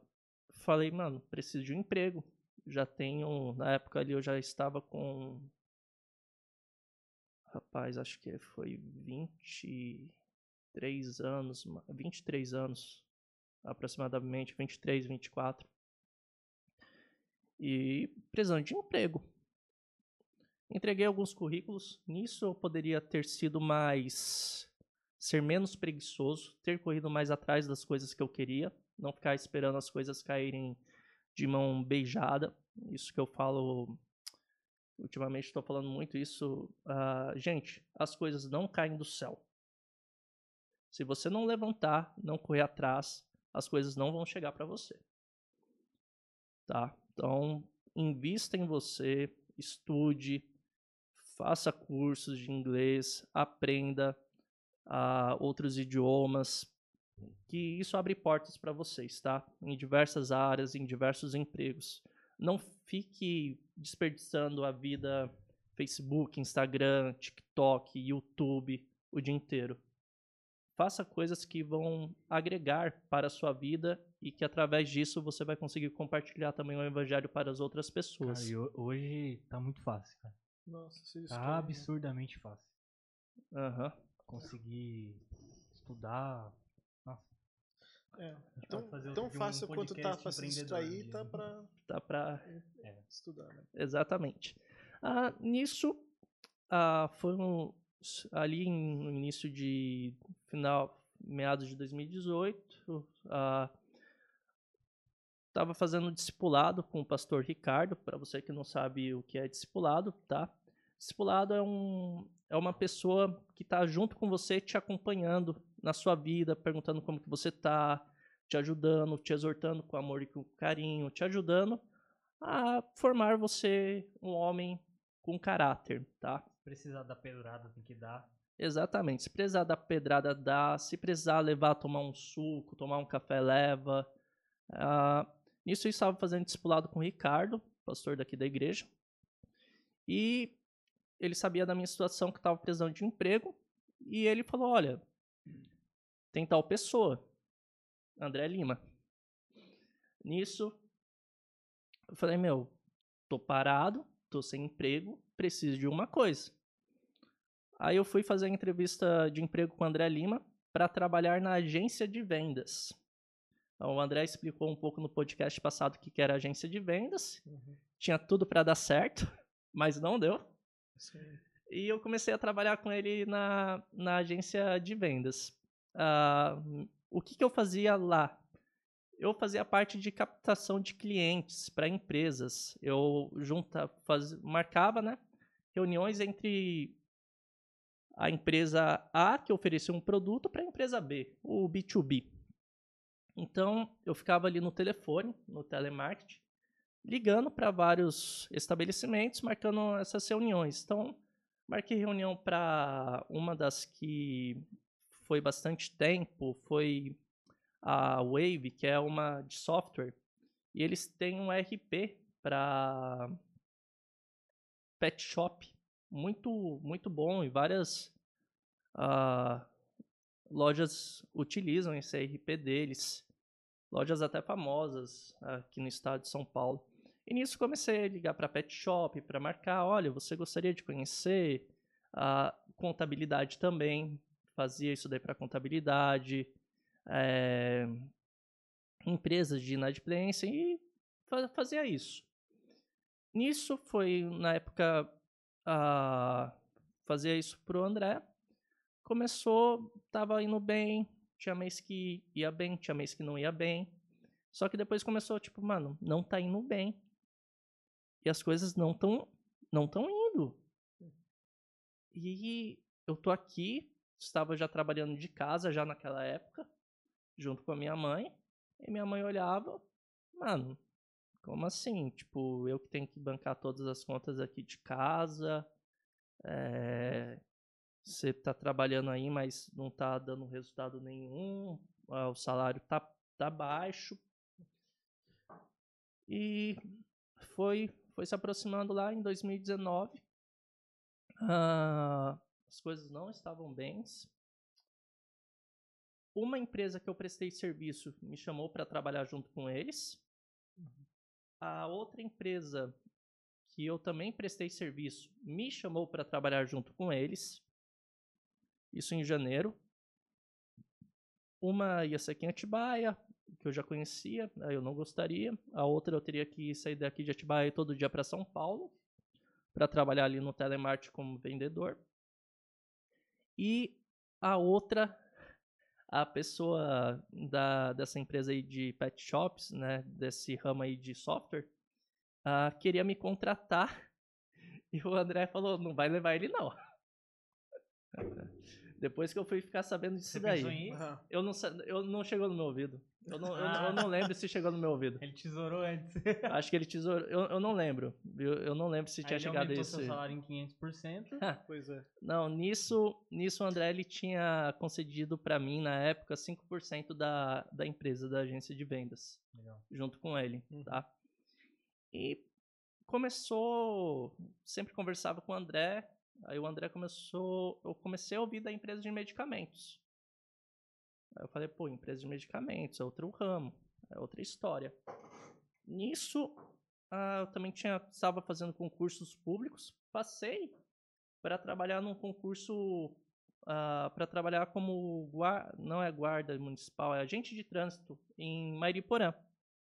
falei, mano, preciso de um emprego. Já tenho, na época ali eu já estava com rapaz, acho que foi 23 anos, 23 anos, aproximadamente, 23, 24. E precisando de emprego. Entreguei alguns currículos, nisso eu poderia ter sido mais. ser menos preguiçoso, ter corrido mais atrás das coisas que eu queria, não ficar esperando as coisas caírem de mão beijada. Isso que eu falo Ultimamente estou falando muito isso. Uh, gente, as coisas não caem do céu. Se você não levantar, não correr atrás, as coisas não vão chegar para você. Tá? Então, invista em você, estude, faça cursos de inglês, aprenda uh, outros idiomas, que isso abre portas para vocês, tá? Em diversas áreas, em diversos empregos. Não fique desperdiçando a vida Facebook, Instagram, TikTok, YouTube o dia inteiro. Faça coisas que vão agregar para a sua vida e que através disso você vai conseguir compartilhar também o evangelho para as outras pessoas. Cara, hoje tá muito fácil, cara. Nossa, tá absurdamente fácil. Uhum. Conseguir estudar. Nossa. É. Tão, tão fácil um quanto tá para se distrair, tá para tá para é. estudar, né? Exatamente. Ah, nisso, ah, foi um, ali no início de final, meados de 2018, ah, estava fazendo discipulado com o pastor Ricardo. Para você que não sabe o que é discipulado, tá? Discipulado é, um, é uma pessoa que está junto com você, te acompanhando na sua vida, perguntando como que você está, te ajudando, te exortando com amor e com carinho, te ajudando a formar você um homem com caráter, tá? Se precisar da pedrada, tem que dar. Exatamente. Se precisar da pedrada, dá. Se precisar levar tomar um suco, tomar um café, leva. Uh, nisso eu estava fazendo discipulado com o Ricardo, pastor daqui da igreja. E ele sabia da minha situação que estava precisando de emprego. E ele falou: Olha, tem tal pessoa. André Lima. Nisso, eu falei, meu, tô parado, tô sem emprego, preciso de uma coisa. Aí eu fui fazer a entrevista de emprego com o André Lima para trabalhar na agência de vendas. Então, o André explicou um pouco no podcast passado o que era agência de vendas. Uhum. Tinha tudo para dar certo, mas não deu. Sim. E eu comecei a trabalhar com ele na, na agência de vendas. Uh, o que, que eu fazia lá? Eu fazia parte de captação de clientes para empresas. Eu junta, faz, marcava né, reuniões entre a empresa A, que oferecia um produto, para a empresa B, o B2B. Então, eu ficava ali no telefone, no telemarketing, ligando para vários estabelecimentos, marcando essas reuniões. Então, marquei reunião para uma das que foi bastante tempo, foi a Wave, que é uma de software, e eles têm um RP para pet shop muito muito bom e várias uh, lojas utilizam esse RP deles, lojas até famosas aqui no estado de São Paulo. E nisso comecei a ligar para pet shop para marcar, olha, você gostaria de conhecer a contabilidade também, fazia isso daí para contabilidade, é, empresas de inadimplência e fazia isso. Nisso foi na época a fazer isso pro André. Começou, tava indo bem, tinha mês que ia bem, tinha mês que não ia bem. Só que depois começou, tipo, mano, não tá indo bem. E as coisas não tão, não tão indo. E eu tô aqui, estava já trabalhando de casa já naquela época, junto com a minha mãe. E minha mãe olhava, mano, como assim? Tipo, eu que tenho que bancar todas as contas aqui de casa. É, você está trabalhando aí, mas não está dando resultado nenhum. O salário tá, tá baixo. E foi, foi se aproximando lá em 2019. Ah, as coisas não estavam bens. Uma empresa que eu prestei serviço me chamou para trabalhar junto com eles. A outra empresa que eu também prestei serviço me chamou para trabalhar junto com eles. Isso em janeiro. Uma ia ser aqui em Atibaia, que eu já conhecia, aí eu não gostaria. A outra eu teria que sair daqui de Atibaia todo dia para São Paulo, para trabalhar ali no telemarketing como vendedor. E a outra a pessoa da, dessa empresa aí de pet shops, né, desse ramo aí de software, uh, queria me contratar e o André falou, não vai levar ele não. Depois que eu fui ficar sabendo disso Você daí, eu não, eu não chegou no meu ouvido. Eu não, ah. eu, eu, não lembro se chegou no meu ouvido. Ele tesourou antes. Acho que ele tesourou. Eu, eu não lembro. Eu, eu não lembro se Aí tinha chegado isso. seu salário em 500%. pois é. Não, nisso, nisso o André ele tinha concedido para mim, na época, 5% da, da empresa, da agência de vendas. Legal. Junto com ele, uhum. tá? E começou. Sempre conversava com o André. Aí o André começou. Eu comecei a ouvir da empresa de medicamentos. Aí eu falei, pô, empresa de medicamentos, é outro ramo, é outra história. Nisso, ah, eu também tinha, estava fazendo concursos públicos, passei para trabalhar num concurso, ah, para trabalhar como, guarda, não é guarda municipal, é agente de trânsito em Mairiporã.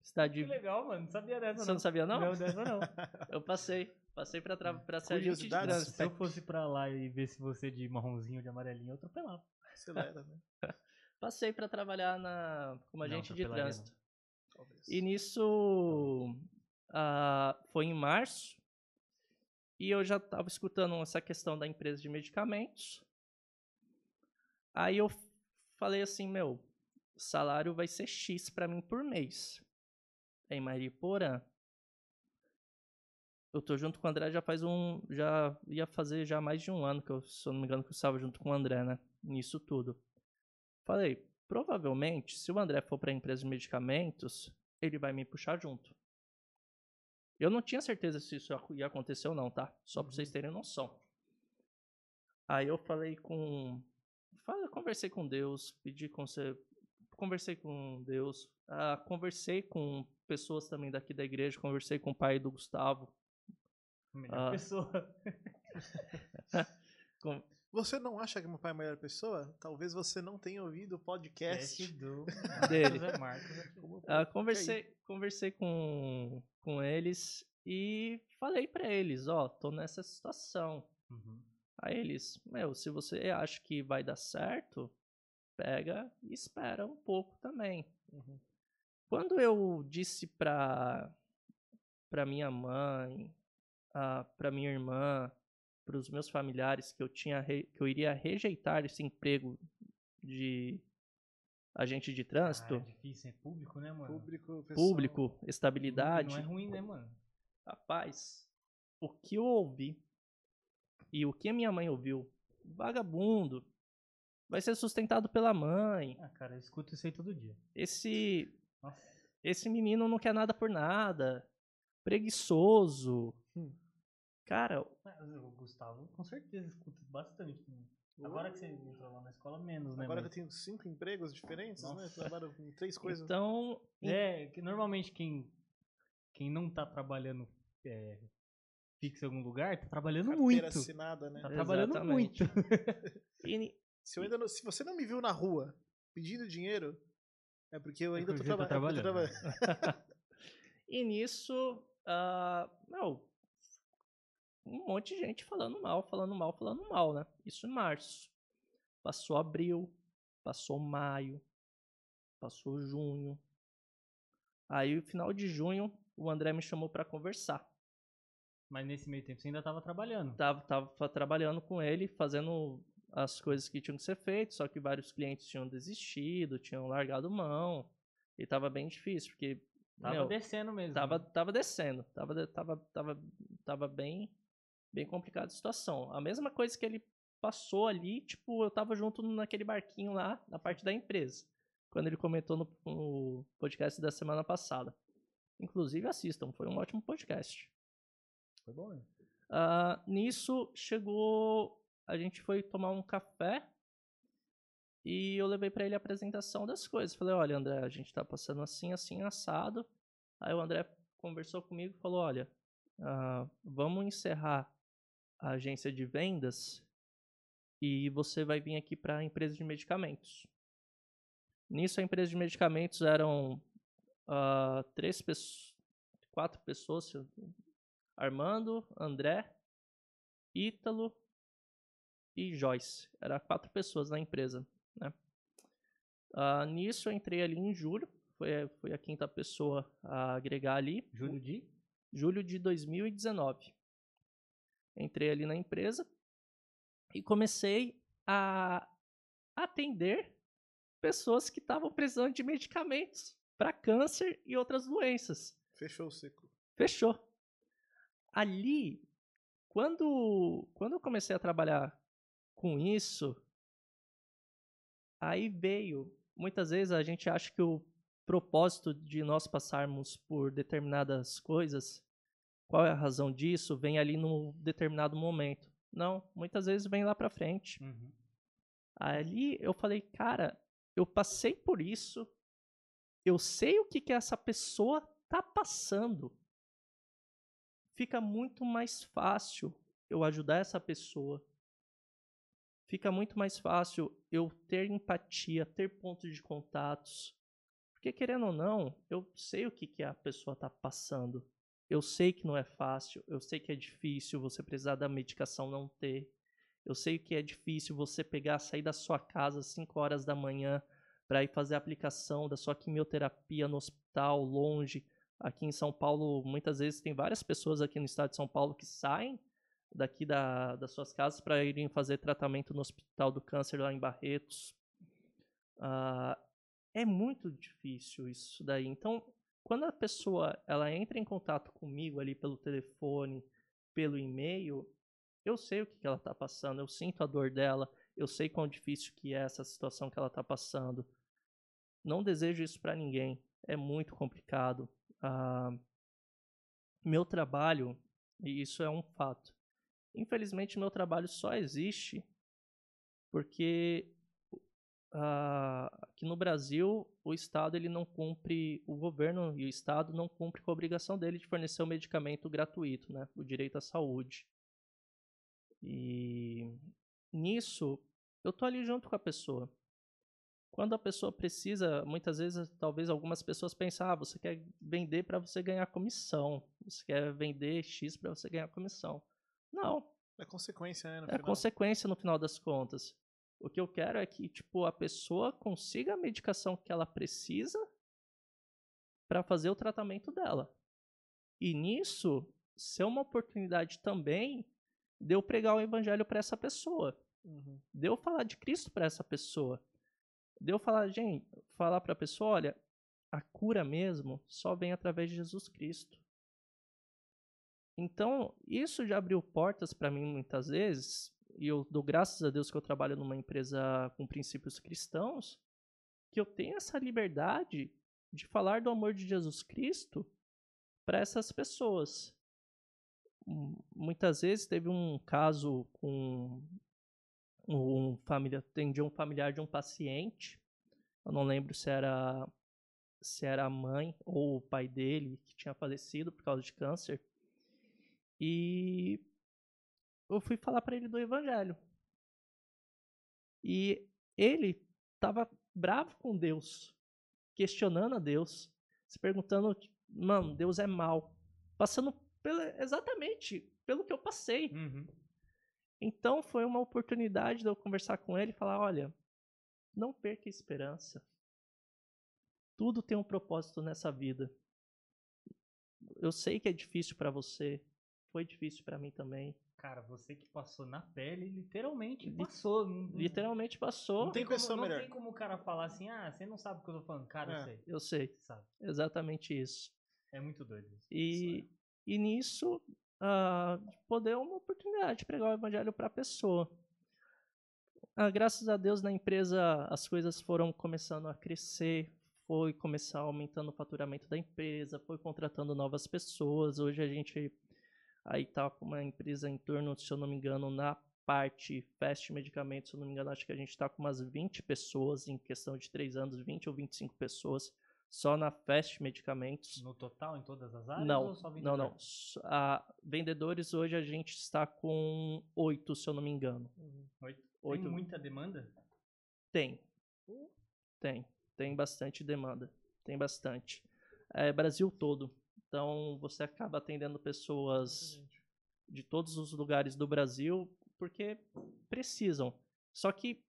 Cidade que legal, mano. Não sabia dessa, Você não. não sabia, não? Não, dessa não. eu passei. Passei pra, tra... pra ser agente de trânsito. Se eu fosse pra lá e ver se você de marronzinho ou de amarelinho, eu atropelava. Acelera, né? Passei para trabalhar na, como agente não, de trânsito. E nisso uh, foi em março. E eu já estava escutando essa questão da empresa de medicamentos. Aí eu falei assim, meu, o salário vai ser X para mim por mês. Em Mariporã. Eu tô junto com o André já faz um. Já ia fazer já mais de um ano que eu, se eu não me engano, que eu estava junto com o André, né? Nisso tudo. Falei, provavelmente, se o André for para a empresa de medicamentos, ele vai me puxar junto. Eu não tinha certeza se isso ia acontecer ou não, tá? Só para vocês uhum. terem noção. Aí eu falei com. Falei, conversei com Deus, pedi conselho. Conversei com Deus. Uh, conversei com pessoas também daqui da igreja. Conversei com o pai do Gustavo. Melhor uh, pessoa. com, você não acha que meu pai é a melhor pessoa? Talvez você não tenha ouvido o podcast do... dele. uh, conversei, conversei com, com eles e falei para eles, ó, oh, tô nessa situação. Uhum. Aí eles, meu, se você acha que vai dar certo, pega e espera um pouco também. Uhum. Quando eu disse pra, pra minha mãe, uh, pra minha irmã, para os meus familiares que eu tinha que eu iria rejeitar esse emprego de agente de Ah, trânsito, é difícil, é público, né, mano? Público, pessoal. público, estabilidade. Não é ruim, né, mano? Rapaz, o que eu ouvi e o que a minha mãe ouviu, vagabundo, vai ser sustentado pela mãe. Ah, cara, eu escuto isso aí todo dia. Esse Nossa. esse menino não quer nada por nada, preguiçoso. Hum. Cara, Mas o Gustavo, com certeza, escuta bastante. Agora que você entrou lá na escola, menos, né? Agora que eu mas- tenho cinco empregos diferentes, né? Eu Nossa. trabalho em três coisas. então É, que normalmente quem, quem não tá trabalhando é, fixo em algum lugar, tá trabalhando Carteira muito. assinada, né? Tá trabalhando Exatamente. muito. e- Se, eu ainda não- se você não me viu na rua pedindo dinheiro, é porque eu É ainda eu tô traba- trabalhando. trabalhando. E nisso, ah, não, um monte de gente falando mal, falando mal, falando mal, né? Isso em março. Passou abril, passou maio, passou junho. Aí, no final de junho, o André me chamou pra conversar. Mas nesse meio tempo você ainda tava trabalhando. Tava, tava trabalhando com ele, fazendo as coisas que tinham que ser feitas, só que vários clientes tinham desistido, tinham largado mão. E tava bem difícil, porque Tava meu, descendo mesmo. Tava, né? tava descendo. Tava, tava, tava, tava bem, bem complicada a situação. A mesma coisa que ele passou ali, tipo, eu tava junto naquele barquinho lá, na parte da empresa. Quando ele comentou no, no podcast da semana passada. Inclusive, assistam, foi um ótimo podcast. Foi bom, né? Ah, nisso, chegou. A gente foi tomar um café. E eu levei pra ele a apresentação das coisas. Falei: olha, André, a gente tá passando assim, assim, assado. Aí o André conversou comigo e falou: olha, ah, vamos encerrar a agência de vendas e você vai vir aqui para a empresa de medicamentos. Nisso, a empresa de medicamentos eram ah, três pessoas, quatro pessoas, Armando, André, Ítalo e Joyce. Era quatro pessoas na empresa, né? Ah, nisso eu entrei ali em julho, foi, foi a quinta pessoa a agregar ali. Júlio de? Julho de 2019. Entrei ali na empresa e comecei a atender pessoas que estavam precisando de medicamentos para câncer e outras doenças. Fechou o ciclo. Fechou. Ali, quando, quando eu comecei a trabalhar com isso, aí veio. Muitas vezes a gente acha que o propósito de nós passarmos por determinadas coisas, qual é a razão disso, vem ali num determinado momento. Não, muitas vezes vem lá pra frente. Uhum. Ali eu falei, cara, eu passei por isso, eu sei o que, que essa pessoa tá passando. Fica muito mais fácil eu ajudar essa pessoa. Fica muito mais fácil eu ter empatia, ter pontos de contatos. Porque querendo ou não, eu sei o que, que a pessoa tá passando. Eu sei que não é fácil, eu sei que é difícil você precisar da medicação não ter. Eu sei que é difícil você pegar, sair da sua casa às 5 horas da manhã para ir fazer a aplicação da sua quimioterapia no hospital, longe. Aqui em São Paulo, muitas vezes tem várias pessoas aqui no estado de São Paulo que saem daqui da, das suas casas para irem fazer tratamento no Hospital do Câncer lá em Barretos. Ah, é muito difícil isso daí. Então, quando a pessoa ela entra em contato comigo ali pelo telefone, pelo e-mail, eu sei o que que ela está passando, eu sinto a dor dela, eu sei quão difícil que é essa situação que ela está passando. Não desejo isso para ninguém, é muito complicado. Ah, meu trabalho, e isso é um fato, infelizmente meu trabalho só existe porque ah, aqui no Brasil o Estado ele não cumpre, o governo e o Estado não cumpre com a obrigação dele de fornecer o medicamento gratuito, né, o direito à saúde. E nisso eu tô ali junto com a pessoa. Quando a pessoa precisa, muitas vezes, talvez algumas pessoas pensam, ah, você quer vender para você ganhar comissão, você quer vender X para você ganhar comissão. Não, É consequência, né? No é final. consequência no final das contas. O que eu quero é que, tipo, a pessoa consiga a medicação que ela precisa para fazer o tratamento dela. E nisso, ser uma oportunidade também de eu pregar o evangelho para essa pessoa, Uhum. de eu falar de Cristo para essa pessoa. Deu falar, gente, falar para a pessoa, olha, a cura mesmo só vem através de Jesus Cristo. Então, isso já abriu portas para mim muitas vezes, e eu dou graças a Deus que eu trabalho numa empresa com princípios cristãos, que eu tenho essa liberdade de falar do amor de Jesus Cristo para essas pessoas. Muitas vezes teve um caso com um família, atendi um familiar de um paciente, eu não lembro se era se era a mãe ou o pai dele que tinha falecido por causa de câncer. E eu fui falar para ele do evangelho. E ele estava bravo com Deus, questionando a Deus, se perguntando, mano, Deus é mal, passando pela, exatamente pelo que eu passei. Uhum. Então foi uma oportunidade de eu conversar com ele e falar, olha, não perca a esperança. Tudo tem um propósito nessa vida. Eu sei que é difícil para você, foi difícil para mim também. Cara, você que passou na pele, literalmente passou. Literalmente passou. Não tem como, pessoa não melhor. tem como o cara falar assim, ah, você não sabe o que eu tô falando. Cara, É. eu sei. Eu sei, Você sabe. exatamente isso. É muito doido isso. E, e nisso, ah, poder uma oportunidade de pregar o evangelho para a pessoa. Ah, graças a Deus, na empresa, as coisas foram começando a crescer, foi começar aumentando o faturamento da empresa, foi contratando novas pessoas. Hoje a gente aí tá com uma empresa em torno, se eu não me engano, na parte Fast Medicamentos, se eu não me engano, acho que a gente está com umas 20 pessoas em questão de 3 anos, 20 ou 25 pessoas só na Fast Medicamentos. No total, em todas as áreas? Não, ou só não, não. A- vendedores hoje a gente está com oito, se eu não me engano. Oito. Oito. Tem muita demanda? Tem. Tem. Tem bastante demanda. Tem bastante. É Brasil todo. Então você acaba atendendo pessoas de todos os lugares do Brasil porque precisam. Só que,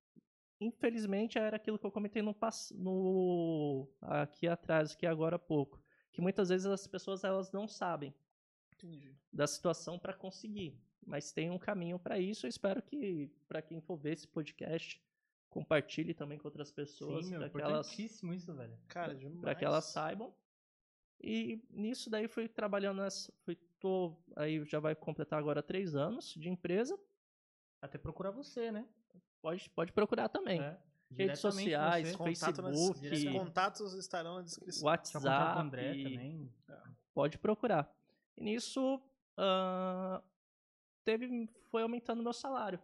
infelizmente, era aquilo que eu comentei no, no aqui atrás, aqui agora há pouco. Que muitas vezes as pessoas elas não sabem Entendi. da situação para conseguir. Mas tem um caminho para isso. Eu espero que, para quem for ver esse podcast, compartilhe também com outras pessoas, Sim, meu, para que, elas, isso, velho. Cara, demais. pra que elas saibam. E nisso daí fui trabalhando nessa. Fui, tô, aí já vai completar agora três anos de empresa. Até procurar você, né? Pode, pode procurar também. É. Redes sociais, você. Contato nas- Facebook, Os contatos estarão na descrição. WhatsApp. André também. Pode procurar. E nisso ah, teve, foi aumentando meu salário.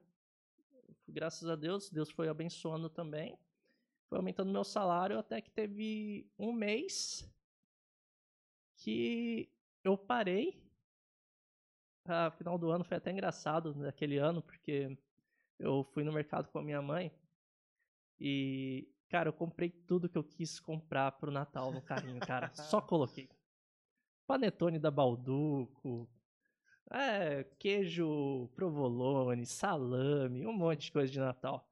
Graças a Deus, Deus foi abençoando também. Foi aumentando meu salário até que teve um mês que eu parei. Ah, final do ano foi até engraçado naquele ano, porque eu fui no mercado com a minha mãe e, cara, eu comprei tudo que eu quis comprar pro Natal no carrinho, cara. Só coloquei. Panetone da Balduco, é, queijo provolone, salame, um monte de coisa de Natal.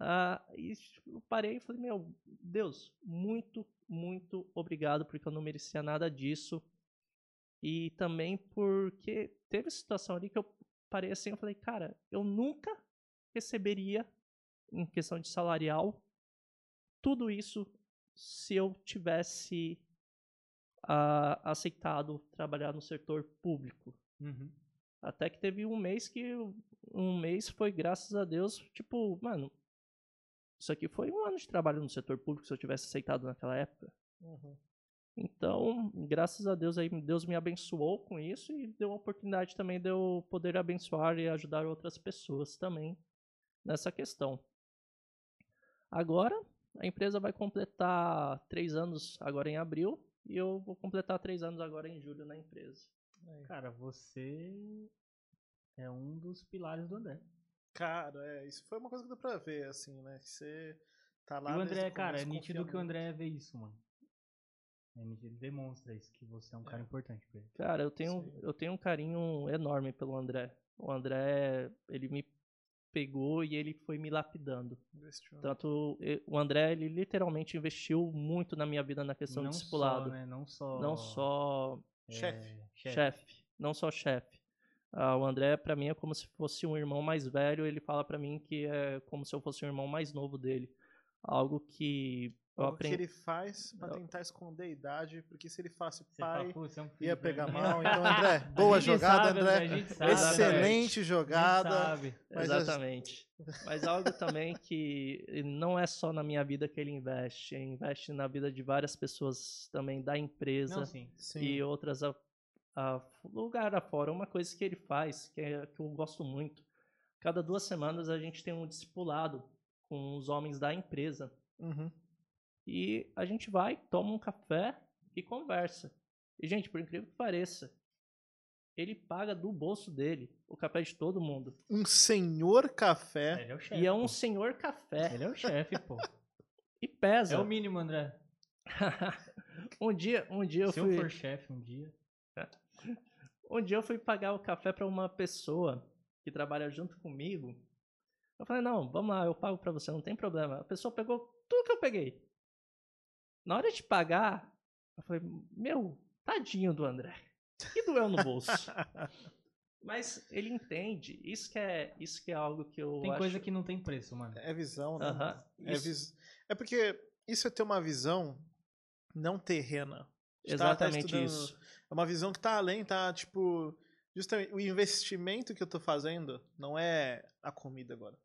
Ah, e eu parei e falei, meu, Deus, muito, muito obrigado, porque eu não merecia nada disso. E também porque teve situação ali que eu parei assim, eu falei, cara, eu nunca receberia, em questão de salarial, tudo isso se eu tivesse ah, aceitado trabalhar no setor público. Uhum. Até que teve um mês que um mês foi graças a Deus, tipo, mano, isso aqui foi um ano de trabalho no setor público se eu tivesse aceitado naquela época. Uhum. Então, graças a Deus aí Deus me abençoou com isso e deu a oportunidade também de eu poder abençoar e ajudar outras pessoas também nessa questão. Agora, a empresa vai completar três anos agora em abril e eu vou completar três anos agora em julho na empresa. Cara, você é um dos pilares do André. Cara, é, isso foi uma coisa que deu pra ver, assim, né? Que você tá lá. e o desde André, cara, é nítido que o. André vê isso, mano. É nítido, ele demonstra isso, que você é um cara importante pra ele. Cara, eu tenho, Sim. eu tenho um carinho enorme pelo André. O André, ele me pegou e ele foi me lapidando. Investiu. Tanto e- o André, ele literalmente investiu muito na minha vida na questão não de discipulado. só, né? Não só... Não só é, Chefe. chefe, não só chefe. Ah, o André, pra mim, é como se fosse um irmão mais velho. Ele fala pra mim que é como se eu fosse um irmão mais novo dele. algo que eu Algo que ele faz pra tentar esconder a idade, porque se ele fala, pai, "Putz, é um filho ia pegar minha". mal. Então, André, boa jogada, sabe, André. Sabe, Excelente jogada. sabe. Mas as- Exatamente. Mas algo também que não é só na minha vida que ele investe, ele investe na vida de várias pessoas também da empresa Não, sim. Sim. e outras a, a lugar afora. Uma coisa que ele faz, que, é, que eu gosto muito, cada duas semanas a gente tem um discipulado com os homens da empresa. Uhum. E a gente vai, toma um café e conversa. E, gente, por incrível que pareça, ele paga do bolso dele o café de todo mundo. Um senhor café. Ele é o chefe. E é um pô. senhor café. Ele é o chefe, pô. E pesa. É o mínimo, André. um dia, um dia eu Se eu fui, for chefe um dia. Um dia eu fui pagar o café para uma pessoa que trabalha junto comigo. Eu falei: "Não, vamos lá, eu pago para você, não tem problema". A pessoa pegou tudo que eu peguei. Na hora de pagar, eu falei: "Meu, tadinho do André. Que doeu no bolso". Mas ele entende. Isso que é, isso que é algo que eu Tem acho... coisa que não tem preço, mano. É visão, né? Aham, É, isso- vis... é porque isso é ter uma visão não terrena. Tá- tá Exatamente estudando- isso. É uma visão que tá além, tá? Tipo, justamente o investimento que eu tô fazendo não é a comida agora.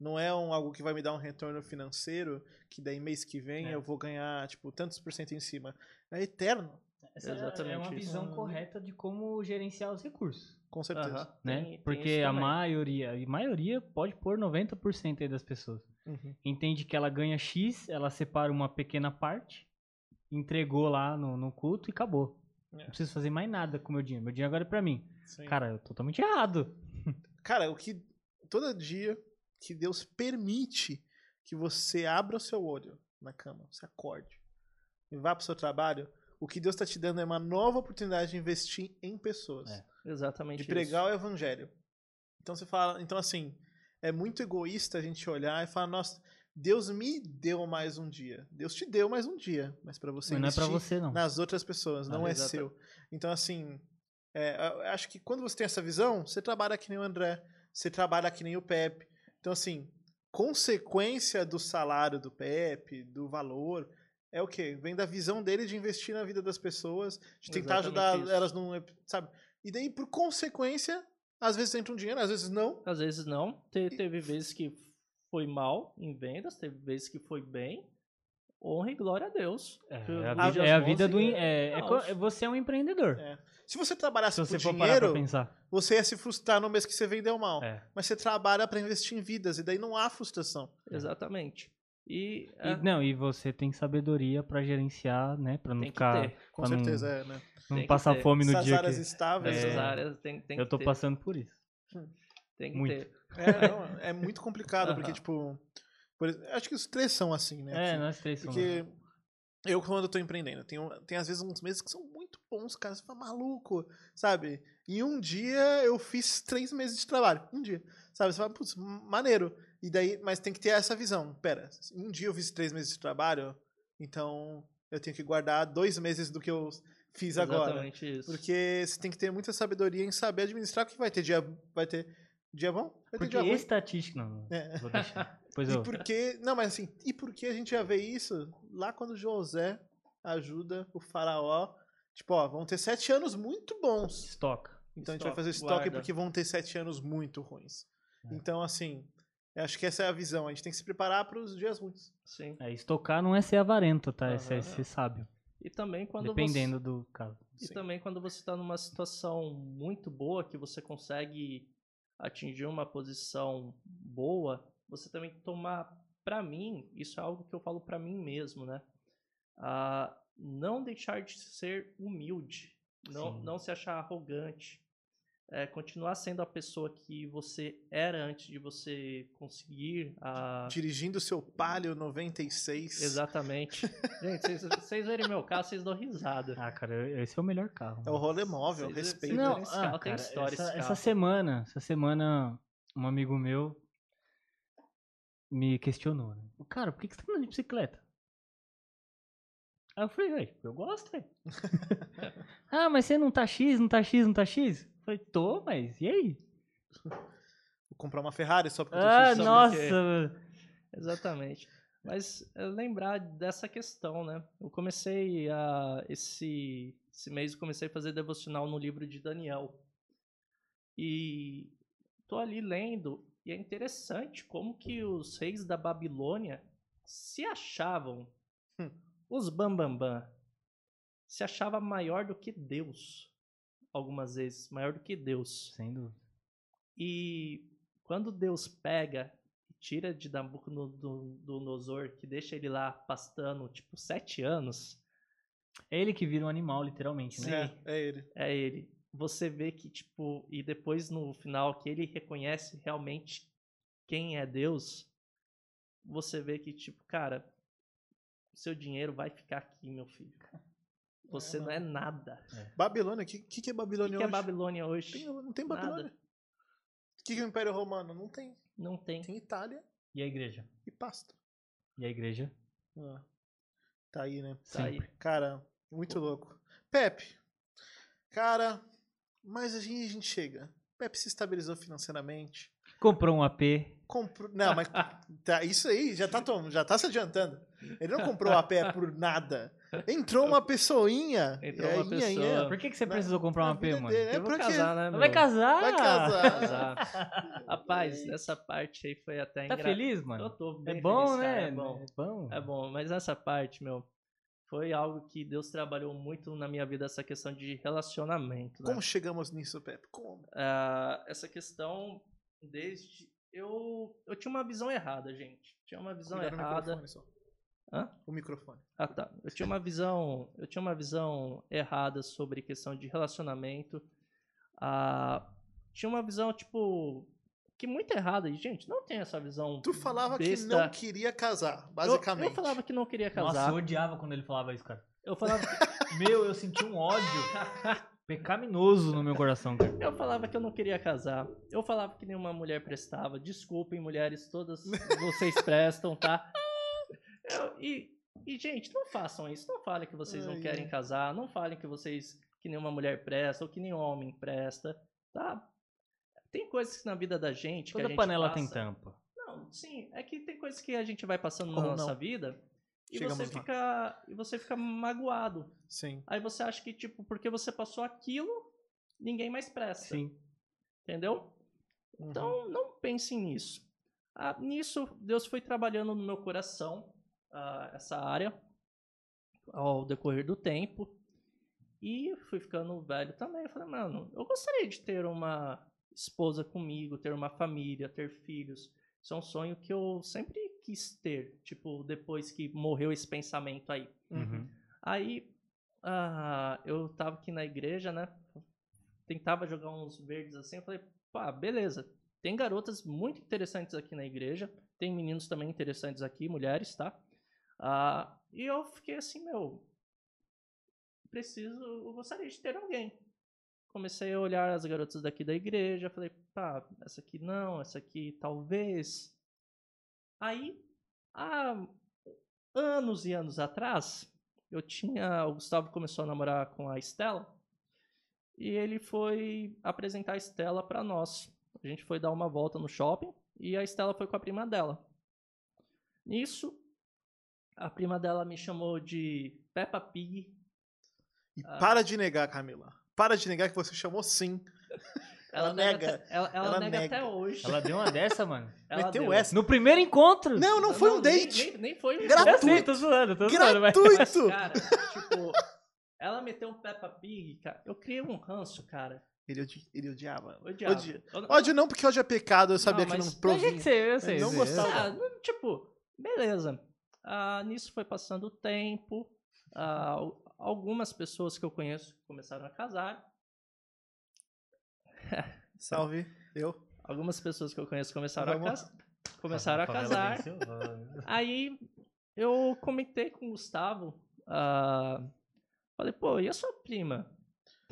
Não é um, algo que vai me dar um retorno financeiro, que daí mês que vem É. eu vou ganhar, tipo, tantos por cento em cima. É eterno, Essa é- Exatamente é uma isso. visão correta de como gerenciar os recursos, com certeza. Aham, né? tem- tem Porque isso a maioria, a maioria pode pôr 90% aí das pessoas. Uhum. Entende que ela ganha X, ela separa uma pequena parte, entregou lá no, no culto e acabou. É. Não preciso fazer mais nada com o meu dinheiro. Meu dinheiro agora é pra mim. Sim. Cara, eu totalmente errado. Cara, o que todo dia que Deus permite que você abra o seu olho na cama, você acorde e vá pro seu trabalho, o que Deus tá te dando é uma nova oportunidade de investir em pessoas, É. Exatamente de isso. pregar o evangelho. Então você fala, então assim, é muito egoísta a gente olhar e falar, nossa, Deus me deu mais um dia. Deus te deu mais um dia, mas para você Mas não é pra investir você, não. nas outras pessoas, não Ah, é seu. Então, assim, é, eu acho que quando você tem essa visão, você trabalha que nem o André, você trabalha que nem o Pepe. Então, assim, consequência do salário do Pepe, do valor, é o quê? Vem da visão dele de investir na vida das pessoas, de tentar Exatamente ajudar isso. elas num. Sabe? E daí, por consequência, às vezes entra um dinheiro, às vezes não. Às vezes não. Te- teve vezes que foi mal em vendas, teve vezes que foi bem. Honra e glória a Deus. É, é a vida, é a bons vida do. É, é é- você é um empreendedor. É. Se você trabalhasse Se você por for parar pra dinheiro, pensar. você ia se frustrar no mês que você vendeu mal. É. Mas você trabalha para investir em vidas, e daí não há frustração. Exatamente. E, E, é, não, e você tem sabedoria pra gerenciar, né? Pra não ficar. ter. Com Pra não- certeza, é, né? Não Tem que passar ter. fome no Essas dia áreas que. estáveis. É. áreas tem, tem Eu que tô ter. passando por isso. Tem que muito. ter. É, não, é muito complicado, porque, Aham. tipo. por acho que os três são assim, né? É, Assim, nós três somos. Porque eu, quando eu tô empreendendo, tem, tem às vezes uns meses que são muito bons, cara. Você fala, maluco, sabe? Em um dia eu fiz três meses de trabalho. Um dia. Sabe? Você fala, putz, maneiro. E daí, mas tem que ter essa visão. Pera, um dia eu fiz três meses de trabalho, então eu tenho que guardar dois meses do que eu fiz agora. Exatamente isso. Porque você tem que ter muita sabedoria em saber administrar, porque vai ter dia, vai ter dia bom, Porque estatística. Não, É. vou deixar. Pois E eu. porque, não, mas assim, e por que a gente já vê isso lá quando José ajuda o faraó? Tipo, ó, vão ter sete anos muito bons. Estoca. Então a gente vai Estoque, fazer estoque guarda. porque vão ter sete anos muito ruins. É. Então, assim, eu acho que essa é a visão. A gente tem que se preparar para os dias ruins. Sim. É, estocar não é ser avarento, tá? É ser, Aham. ser sábio. E também quando Dependendo do caso. você, e Sim. também quando você está numa situação muito boa que você consegue atingir uma posição boa, você também tem que tomar para mim, isso é algo que eu falo para mim mesmo, né? Ah, não deixar de ser humilde, não, Sim. não se achar arrogante, é, continuar sendo a pessoa que você era antes de você conseguir a Dirigindo o seu Palio 96. Exatamente. Gente, vocês- vocês verem meu carro, vocês dão risada. Ah, cara, esse é o melhor carro. É o rolê móvel, Vocês- respeito. Não, esse ah, carro tem cara, história, essa, esse essa semana, essa semana, um amigo meu me questionou, né? Cara, por que, que você tá andando de bicicleta? Aí eu falei, eu gosto, velho. ah, mas você não tá X, não tá X, não tá X? Eu falei, tô, mas e aí? Vou comprar uma Ferrari só porque eu tô Ah, X. só nossa! porque- Exatamente. Mas é lembrar dessa questão, né? Eu comecei a. Esse, esse mês eu comecei a fazer devocional no livro de Daniel. E tô ali lendo, e é interessante como que os reis da Babilônia se achavam Hum. os bambambam. Bam, bam, se achava maior do que Deus. Algumas vezes, maior do que Deus. Sem dúvida. E quando Deus pega e tira de Nabucodonosor, que deixa ele lá pastando, tipo, sete anos, É ele que vira um animal, literalmente, né? Sim. É, é ele. é ele. Você vê que, tipo, e depois no final que ele reconhece realmente quem é Deus, você vê que, tipo, cara, seu dinheiro vai ficar aqui, meu filho. Você não é nada. Babilônia, o que, que, que é O Babilônia que, que é hoje? Babilônia hoje? Tem- não tem. Babilônia. O que, que é o Império Romano? Não tem. Não tem. Tem Itália E a igreja? e Pasto. E a igreja? Ah, tá aí, né? Tá aí. Cara, muito louco. Pepe, cara, mas a gente, a gente chega. Pepe se estabilizou financeiramente. Comprou um AP. Comprou. Não, mas tá, isso aí já tá, já tá se adiantando. Ele não comprou a pé por nada. Entrou uma pessoinha. Entrou e uma pessoa. Por que, que você Na- precisou comprar um AP, vida mano? dele, É porque- casar, né, meu? Vai casar? Vai casar. Rapaz, essa parte aí foi até Tá engra- feliz, mano? Eu tô É bem bom, feliz, né? É bom. É bom. É bom, mas essa parte, meu, foi algo que Deus trabalhou muito na minha vida, essa questão de relacionamento. né? Como chegamos nisso, Pepe? Como? Ah, essa questão, desde. Eu, eu tinha uma visão errada, gente. Tinha uma visão Cuidado no errada. Hã? O microfone. Ah, tá. Eu tinha uma visão, eu tinha uma visão errada sobre questão de relacionamento. Ah, tinha uma visão tipo que muito errada. E gente, não tem essa visão. Tu falava que besta. não queria casar, Eu- basicamente. Eu, falava que não queria Nossa, casar. eu odiava quando ele falava isso, cara. Eu falava que, Meu, eu senti um ódio pecaminoso no meu coração, cara. eu falava que eu não queria casar. Eu falava que nenhuma mulher prestava. Desculpem, mulheres, todas vocês prestam, tá? E, e, gente, não façam isso. Não falem que vocês não querem casar. Não falem que vocês que nenhuma mulher presta ou que nenhum homem presta, tá? Tem coisas na vida da gente que a Toda gente panela passa, tem tampa. Não, sim, é que tem coisas que a gente vai passando na Ou nossa não. vida e Chegamos você lá. fica e você fica magoado. Sim. Aí você acha que tipo, porque você passou aquilo, ninguém mais presta. Sim. Entendeu? Uhum. Então, não pense nisso. Ah, nisso, Deus foi trabalhando no meu coração ah, essa área ao decorrer do tempo. E fui ficando velho também. Eu falei, mano, eu gostaria de ter uma esposa comigo, ter uma família, ter filhos. Isso é um sonho que eu sempre quis ter. Tipo, depois que morreu esse pensamento aí. Uhum. Aí ah, eu tava aqui na igreja, né? Tentava jogar uns verdes assim. Eu falei, pá, beleza. Tem garotas muito interessantes aqui na igreja. Tem meninos também interessantes aqui, mulheres, tá? Ah, e eu fiquei assim, meu. Preciso, eu gostaria de ter alguém. Comecei a olhar as garotas daqui da igreja. Falei, pá, essa aqui não, essa aqui talvez. Aí, há anos e anos atrás, eu tinha. O Gustavo começou a namorar com a Estela. E ele foi apresentar a Estela pra nós. A gente foi dar uma volta no shopping e a Estela foi com a prima dela. Nisso, a prima dela me chamou de Peppa Pig. E Ah. para de negar, Camila. Para de negar que você chamou sim. Ela nega. até- ela, ela Ela nega, nega. até hoje. Ela deu uma dessa, mano. Ela Meteu deu. essa. No primeiro encontro. Não, não foi um nem- date. Nem, nem foi um Gratuito. Eu sei, tô zoando, tô zoando. Mas... Mas, Gratuito! cara, tipo, ela meteu um Peppa Pig, cara. Eu criei um ranço, cara. Ele, odi- ele odiava. Odiava. Odia. Eu- Ódio não, porque ódio é pecado. Eu sabia Não, que mas- não Mas, provinha. gente, sei, eu sei. não eu gostava. Ah, não, tipo, beleza. Ah, nisso foi passando o tempo. ah, al- algumas pessoas que eu conheço começaram a casar. Salve. Eu. Algumas pessoas que eu conheço começaram a, Vamos. cas- começaram a casar. Aí eu comentei com o Gustavo. ah, falei, pô, e a sua prima?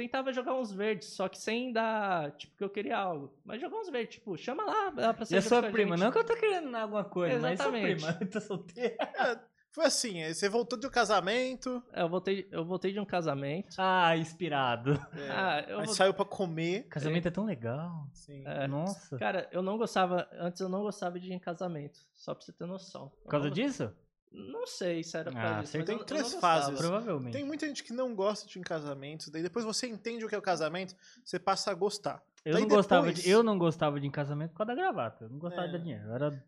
Tentava jogar uns verdes, só que sem dar. Tipo, que eu queria algo. Mas jogar uns verdes, tipo, chama lá ela pra E a ser sua prima? gente. Não que eu tô querendo alguma coisa, Exatamente. mas sua prima tá solteira. Foi assim, aí você voltou de um casamento, É, eu voltei, eu voltei de um casamento. Ah, inspirado. Ah, eu aí vou- saiu pra comer. Casamento é tão legal. Assim. É. Nossa. Cara, eu não gostava. Antes eu não gostava de ir em casamento. Só pra você ter noção. Por causa Eu não, disso? Não sei se era por Ah, mas tem eu- eu três não gostava. fases. Provavelmente. Tem muita gente que não gosta de casamentos, daí depois você entende o que é o casamento, você passa a gostar. Eu Daí não, gostava depois- de, eu não gostava de casamento por causa da gravata. Eu não gostava É. de dar dinheiro. Eu era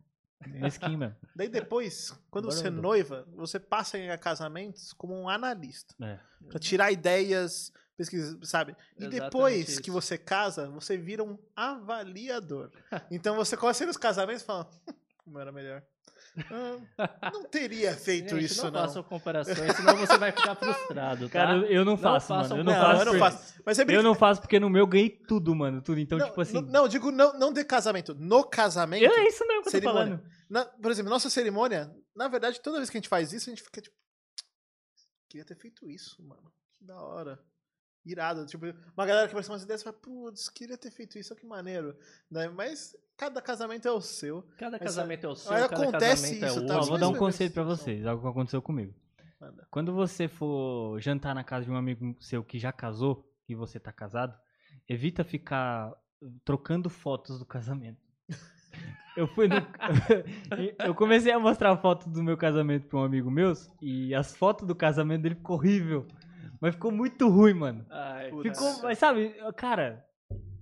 mesquinho mesmo. Daí depois, quando Agora você eu dou. noiva, você passa em casamentos como um analista. É. Pra tirar ideias, pesquisa, sabe? E Exatamente depois isso. que você casa, você vira um avaliador. então você começa nos casamentos e fala, como era melhor. Ah, não teria feito Gente, isso, não. não. façam comparações, senão você vai ficar frustrado, tá? Cara, eu- não Não faço, façam mano. Eu não, Não, faço. eu não faço. Mas brinca... Eu não faço porque no meu eu ganhei tudo, mano. Tudo. Então, não, tipo assim. não, não, digo não, não de casamento. No casamento, eu, é isso mesmo que eu tô falando. na- por exemplo, nossa cerimônia, na verdade, toda vez que a gente faz isso, a gente fica tipo, queria ter feito isso, mano. Que da hora. Irado. Tipo, uma galera que parece umas ideias e fala, putz, queria ter feito isso, olha que maneiro. Né? Mas cada casamento é o seu. Cada casamento é o seu, cada acontece casamento isso, é o tá? Ó, outro. vou dar um conselho pra vocês, algo que aconteceu comigo. Manda. Quando você for jantar na casa de um amigo seu que já casou e você tá casado, evita ficar trocando fotos do casamento. Eu fui no... Eu comecei a mostrar fotos do meu casamento pra um amigo meu e as fotos do casamento dele ficou horrível. Mas ficou muito ruim, mano. Ai. Ficou, mas sabe, cara,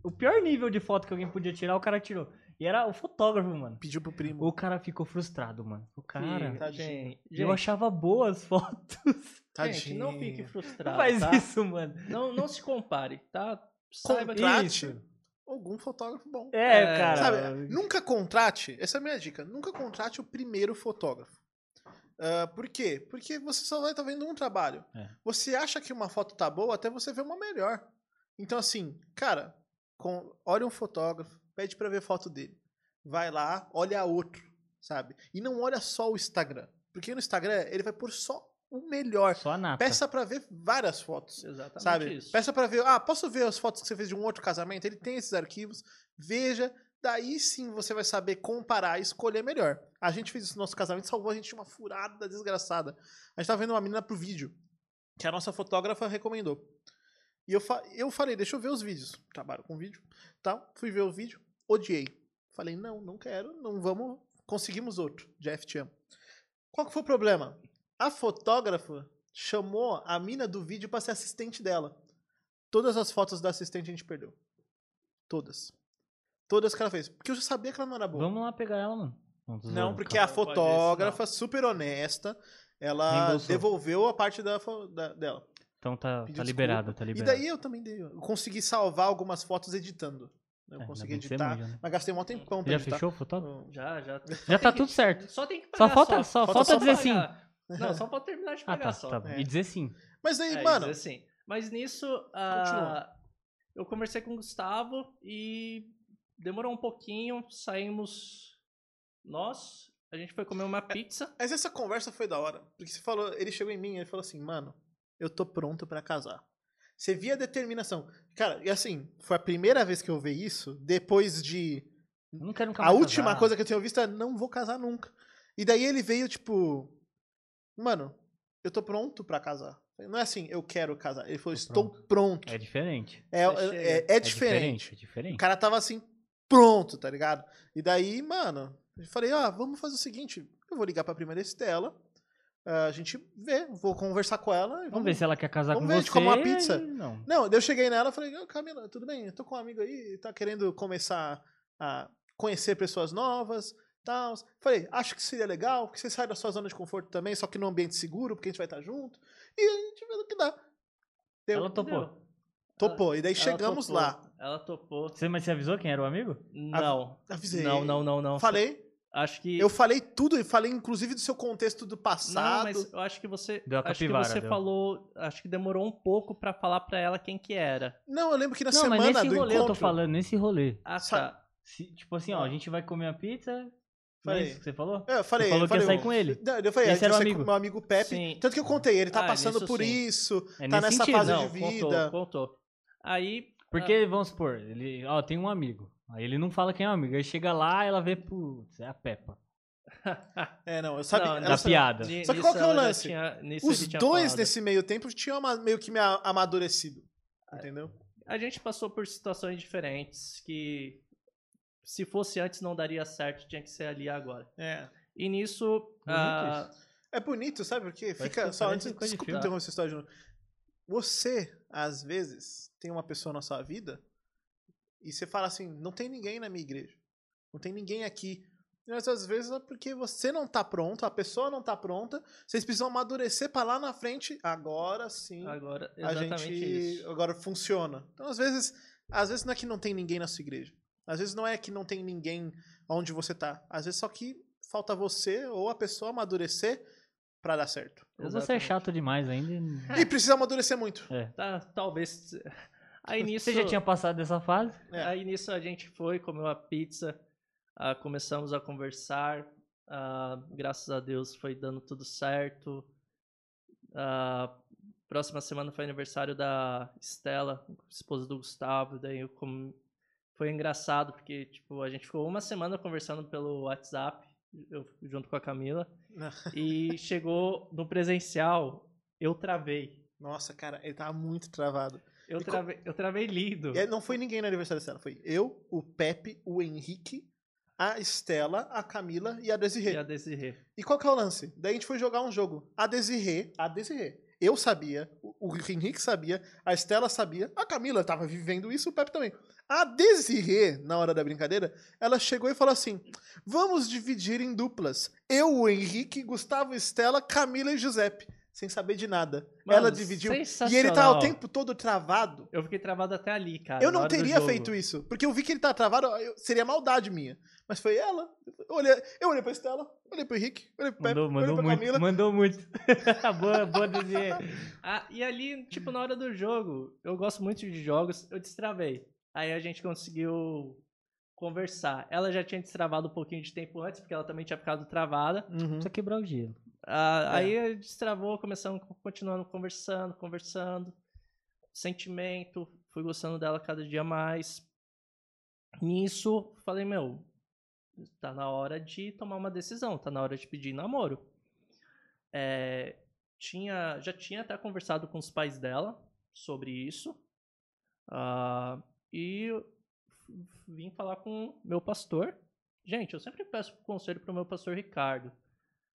o pior nível de foto que alguém podia tirar, o cara tirou. E era o fotógrafo, mano. Pediu pro primo. O cara ficou frustrado, mano. O cara, Sim, tadinho. gente, eu achava boas fotos. gente, não fique Não frustrado, faz tá? isso, mano. Não, não se compare, tá? Saiba que... Contrate Isso. algum fotógrafo bom. É, É, cara. Sabe, nunca contrate, essa é a minha dica, nunca contrate o primeiro fotógrafo. Ah, por quê? Porque você só vai estar vendo um trabalho. É. Você acha que uma foto tá boa até você ver uma melhor. Então, assim, cara, com, olha um fotógrafo, pede pra ver foto dele. Vai lá, olha outro, sabe? E não olha só o Instagram. Porque no Instagram ele vai pôr só o melhor. Só a nata. Peça pra ver várias fotos. Exatamente Sabe? isso. Peça pra ver, ah, posso ver as fotos que você fez de um outro casamento? Ele tem esses arquivos, veja, daí sim você vai saber comparar e escolher melhor. A gente fez isso no nosso casamento, salvou a gente de uma furada desgraçada. A gente tava vendo uma menina pro vídeo, que a nossa fotógrafa recomendou. E eu, fa eu falei, deixa eu ver os vídeos. Trabalho com vídeo, tal. Fui ver o vídeo, odiei. Falei, não, não quero, não vamos. Conseguimos outro, Jeff te amo. Qual que foi o problema? A fotógrafa chamou a mina do vídeo pra ser assistente dela. Todas as fotos da assistente a gente perdeu. Todas. Todas que ela fez. Porque eu já sabia que ela não era boa. Vamos lá pegar ela, mano. Não, porque a fotógrafa, super honesta, ela Reembolsou. devolveu a parte da, fo- da- dela. Então tá, Pediu tá desculpa. liberado, tá E liberado. daí eu também dei. Eu consegui salvar algumas fotos editando. Eu É, consegui que editar. né? Mas gastei um tempão pra Já editar. fechou o fotógrafo? Já, já. Já tá tudo certo. Só tem que Só pagar falta, só, Falta falta só dizer sim. pagar. Não, só pra terminar de Ah, pagar tá, só. tá. É. E dizer sim. Mas daí, É, mano, assim. Mas nisso, ah, eu conversei com o Gustavo e demorou um pouquinho, saímos nós, a gente foi comer uma pizza. Mas essa conversa foi da hora. Porque você falou, ele chegou em mim e ele falou assim, mano, eu tô pronto pra casar. Você via a determinação. Cara, e assim, foi a primeira vez que eu vi isso, depois de. Quero nunca A última casar. coisa que eu tinha visto é não vou casar nunca. E daí ele veio, tipo, mano, eu tô pronto pra casar. Não é assim, eu quero casar. Ele falou, estou pronto. É diferente. É, é, é- é diferente. É diferente. O cara tava assim, pronto, tá ligado? E daí, mano, eu falei, ah, vamos fazer o seguinte, eu vou ligar pra primeira Estela, a gente vê, vou conversar com ela Vamos vamos, ver se ela quer casar Vamos com ver, você. de comer uma pizza? Não. Não, eu cheguei nela e falei, "Ah, Camila, tudo bem, eu tô com um amigo aí, tá querendo começar a conhecer pessoas novas, tal. Falei, acho que seria legal, que você sai da sua zona de conforto também, só que num ambiente seguro, porque a gente vai estar junto. E a gente vê o que dá. Deu. Ela topou. Topou. E daí Ela chegamos topou, lá. Ela topou. Você, mas você avisou quem era o amigo? Não. Avisei. Não, não, não, não. Falei. Acho que. Eu falei tudo e falei inclusive do seu contexto do Não, passado. mas eu acho que você. Deu a acho que capivara, você deu. falou. Acho que demorou um pouco pra falar pra ela quem que era. Não, eu lembro que na não, mas semana nesse do rolê encontro. eu tô falando, nesse rolê. Ah, tá. Se- tipo assim, ó, a gente vai comer a pizza. Não é Falei. isso que você falou? É, eu falei, Você falou eu que ia falei, sair com ele. Não, eu falei, Esse era o amigo. com meu amigo Pepe. Sim. Tanto que eu contei, ele tá Ah, passando por sim. isso, É tá nessa sentido. fase Não, de contou, vida. contou. Aí. Porque, vamos supor, ele, ó, tem um amigo. Aí ele não fala quem é o amigo. Aí chega lá, ela vê, putz, é a Peppa. É, não, eu sabia. Não, Da sabia. piada. Só que nisso qual que é o lance? tinha- Os dois falado. nesse meio tempo tinham meio que me a- amadurecido. Entendeu? A gente passou por situações diferentes que se fosse antes não daria certo, tinha que ser ali agora. É. E nisso, ah, É bonito, sabe por quê? Fica só antes. Desculpa interromper essa história de novo. Você, às vezes, tem uma pessoa na sua vida e você fala assim: não tem ninguém na minha igreja. Não tem ninguém aqui. Mas às vezes é porque você não tá pronto, a pessoa não tá pronta, vocês precisam amadurecer pra lá na frente. Agora sim agora, a exatamente gente isso. agora funciona. Então, às vezes, às vezes não é que não tem ninguém na sua igreja. Às vezes não é que não tem ninguém onde você tá. Às vezes só que falta você ou a pessoa amadurecer pra dar certo. Ou você é chato demais ainda. e- precisa amadurecer muito. Tá, talvez. Aí nisso, Você já tinha passado dessa fase? É. aí nisso a gente foi, comeu a pizza, ah, começamos a conversar. ah, graças a Deus foi dando tudo certo. Ah, próxima semana foi aniversário da Estela, esposa do Gustavo. Daí eu com- foi engraçado porque tipo a gente ficou uma semana conversando pelo WhatsApp, eu junto com a Camila. E chegou no presencial, eu travei. Nossa, cara, ele tava muito travado. Eu travei, eu travei lindo. Aí não foi ninguém no aniversário dela, foi eu, o Pepe, o Henrique, a Estela, a Camila e a Desirê. E a Desirê. E qual que é o lance? Daí a gente foi jogar um jogo. A Desirê, a Desirê. Eu sabia, o o Henrique sabia, a Estela sabia, a Camila tava vivendo isso, o Pepe também. A Desirê, na hora da brincadeira, ela chegou e falou assim: vamos dividir em duplas. Eu, o Henrique, Gustavo, Estela, Camila e Giuseppe. Sem saber de nada. Mano, ela dividiu. E ele sensacional. o tempo todo travado. Eu fiquei travado até ali, cara. eu não teria feito isso. Porque eu vi que ele tava travado, eu- seria maldade minha. Mas foi ela. Eu olhei, eu olhei pra Estela, olhei pro Henrique, olhei pro Pepe, Mandou, olhei mandou pra muito. Camila. Mandou muito. boa, boa dizer. Ah, e ali, tipo, na hora do jogo, eu gosto muito de jogos, eu destravei. Aí a gente conseguiu conversar. Ela já tinha destravado um pouquinho de tempo antes, porque ela também tinha ficado travada. Uhum. Precisa quebrar o gelo. Ah, É. Aí destravou, começamos, continuando conversando, conversando. Sentimento, fui gostando dela cada dia mais. Nisso, falei, meu, tá na hora de tomar uma decisão, tá na hora de pedir namoro. É, tinha, já tinha até conversado com os pais dela sobre isso. ah, e vim falar com meu pastor. Gente, eu sempre peço conselho pro meu pastor Ricardo.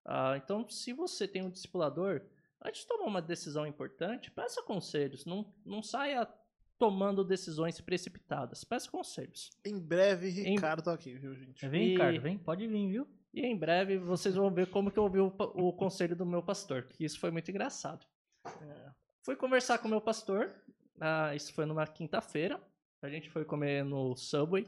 Ah, então, se você tem um discipulador, antes de tomar uma decisão importante, peça conselhos. Não, não saia tomando decisões precipitadas. Peça conselhos. Em breve, Ricardo tá aqui, viu, gente? Vem, E- Ricardo, vem. Pode vir, viu? E em breve vocês vão ver como que eu ouvi o, o conselho do meu pastor, que isso foi muito engraçado. É, fui conversar com o meu pastor, ah, isso foi numa quinta-feira. A gente foi comer no Subway.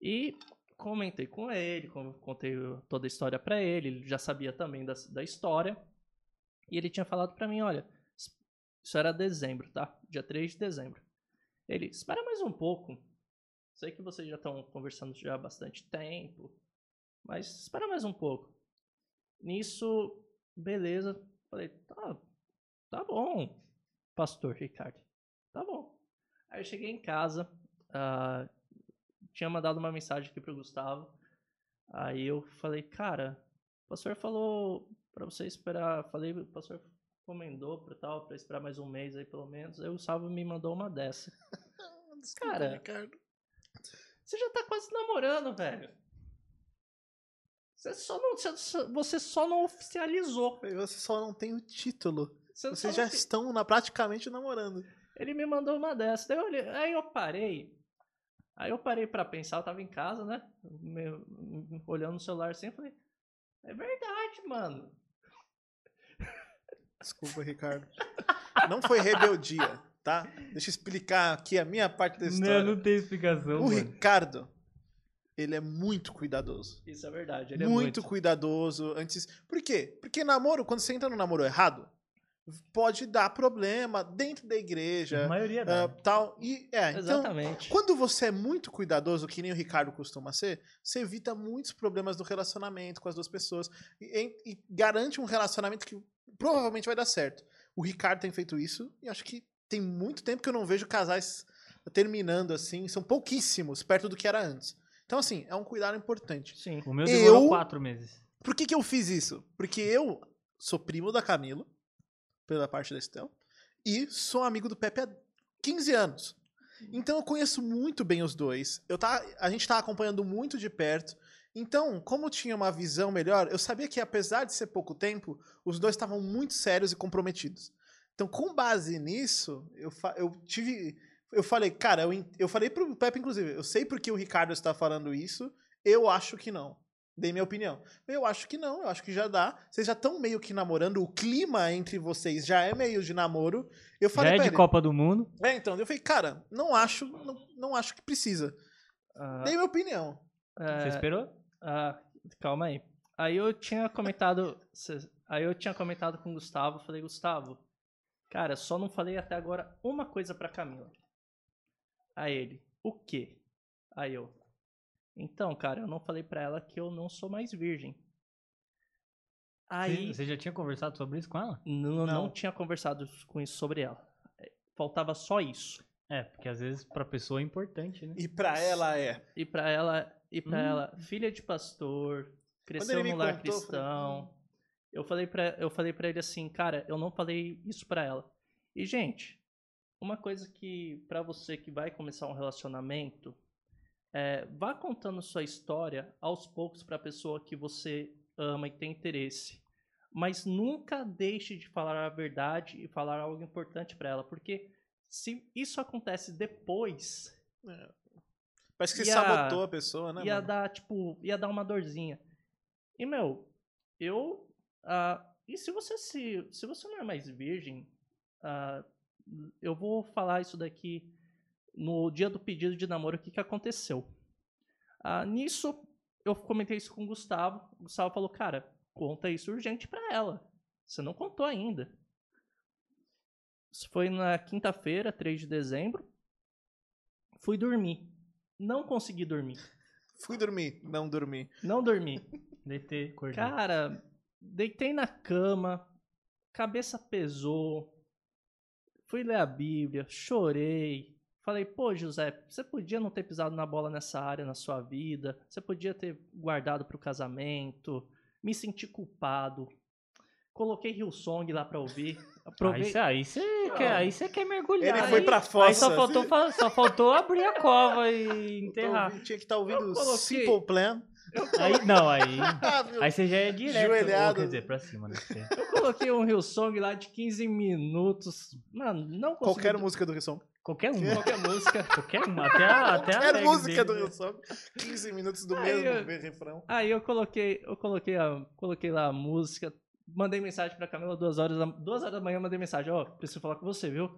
E comentei com ele, con- contei toda a história pra ele, ele já sabia também da, da história. E ele tinha falado pra mim, olha, isso era dezembro, tá? Dia 3 de dezembro. Ele, espera mais um pouco. Sei que vocês já estão conversando já há bastante tempo, mas espera mais um pouco. Nisso, beleza. Falei, tá, tá bom, pastor Ricardo. Tá bom. Aí eu cheguei em casa, ah, tinha mandado uma mensagem aqui pro Gustavo. Aí eu falei, cara, o pastor falou pra você esperar. Falei, o pastor recomendou pra tal, pra esperar mais um mês aí pelo menos. Aí o Gustavo me mandou uma dessa. Desculpa, Cara. Ricardo. Você já tá quase namorando, velho. Você só não, você só- não oficializou. Você só não tem o título. Você Vocês já tem- estão na, praticamente namorando. Ele me mandou uma dessa. Daí eu olhei- aí eu parei. Aí eu parei pra pensar, eu tava em casa, né? me- me- olhando no celular assim, eu falei, é verdade, mano. Desculpa, Ricardo. Não foi rebeldia, tá? Deixa eu explicar aqui a minha parte da história. Não, não tem explicação, o mano. Ricardo, ele é muito cuidadoso. Isso é verdade, ele é muito, muito. cuidadoso antes. Por quê? Porque namoro, quando você entra no namoro errado, pode dar problema dentro da A igreja, maioria ah, dá. tal. E é, então, Exatamente. quando você é muito cuidadoso, que nem o Ricardo costuma ser, você evita muitos problemas do relacionamento com as duas pessoas e, e garante um relacionamento que provavelmente vai dar certo. O Ricardo tem feito isso e acho que tem muito tempo que eu não vejo casais terminando assim, são pouquíssimos perto do que era antes. Então, assim, é um cuidado importante. Sim. O meu demorou Eu- quatro meses. Por que, que eu fiz isso? Porque eu sou primo da Camila, pela parte da Estel, e sou amigo do Pepe há 15 anos. Então eu conheço muito bem os dois. Eu tá, a gente tá acompanhando muito de perto. Então, como eu tinha uma visão melhor, eu sabia que apesar de ser pouco tempo, os dois estavam muito sérios e comprometidos. Então, com base nisso, eu, eu tive. Eu falei, cara, eu, eu falei pro Pepe, inclusive, eu sei porque o Ricardo está falando isso, eu acho que não. Dei minha opinião. Eu acho que não, eu acho que já dá. Vocês já estão meio que namorando, o clima entre vocês já é meio de namoro. Eu Já falei é pra de ele, Copa do Mundo. É, então, eu falei, cara, não acho, não, não acho que precisa. Ah, Dei minha opinião. é, Você esperou? ah, calma aí. Aí eu tinha comentado. Aí eu tinha comentado com o Gustavo, falei, Gustavo, cara, só não falei até agora uma coisa pra Camila. Aí ele, o quê? Aí eu. Então, cara, eu não falei pra ela que eu não sou mais virgem. Aí. Você, já tinha conversado sobre isso com ela? Não, não. Não. tinha conversado com isso sobre ela. É, Faltava só isso. É, porque às vezes pra pessoa é importante, né? E pra ela é. E pra ela, e para Hum. ela, filha de pastor, cresceu no lar contou, cristão. Eu falei para eu falei para ele assim, cara, eu não falei isso pra ela. E gente, uma coisa que pra você que vai começar um relacionamento, é, vá contando sua história aos poucos pra pessoa que você ama e tem interesse. Mas nunca deixe de falar a verdade e falar algo importante pra ela, porque se isso acontece depois, Parece que Ia- sabotou a pessoa, né? ia mano? dar, tipo, ia dar uma dorzinha. E, meu, eu. ah, e se você se. Se você não é mais virgem, ah, eu vou falar isso daqui no dia do pedido de namoro, o que, que aconteceu. Ah, nisso, eu comentei isso com o Gustavo. O Gustavo falou, cara, conta isso urgente pra ela. Você não contou ainda. Isso foi na quinta-feira, 3 de dezembro. Fui dormir. Não consegui dormir. Fui dormir, não dormi. Não dormi. DT, acordei. Cara, deitei na cama, cabeça pesou, fui ler a Bíblia, chorei. Falei, pô, José, você podia não ter pisado na bola nessa área na sua vida, você podia ter guardado pro casamento, me senti culpado. Coloquei Hillsong lá pra ouvir. Aprovei... Aí, cê- aí você quer, aí quer mergulhar. Ele foi aí- pra Aí fossa. só faltou, fa- só faltou abrir a cova e tô enterrar. ouvindo- tinha que estar ouvindo Eu coloquei- Simple Plan. Aí, não, aí. Aí você já é direto. Joelhado. ou quer dizer, pra cima, né? Eu coloquei um Hillsong lá de 15 minutos. Mano, não consegui... Qualquer música do Risson. Qualquer uma. Qualquer música. Qualquer uma. Até a, até a Qualquer tag música dele, do né? Risson. 15 minutos do Aí, mesmo eu- refrão. Aí eu coloquei, eu coloquei, a, coloquei lá a música, mandei mensagem pra Camila duas horas da, duas horas da manhã, mandei mensagem, ó, preciso falar com você, viu?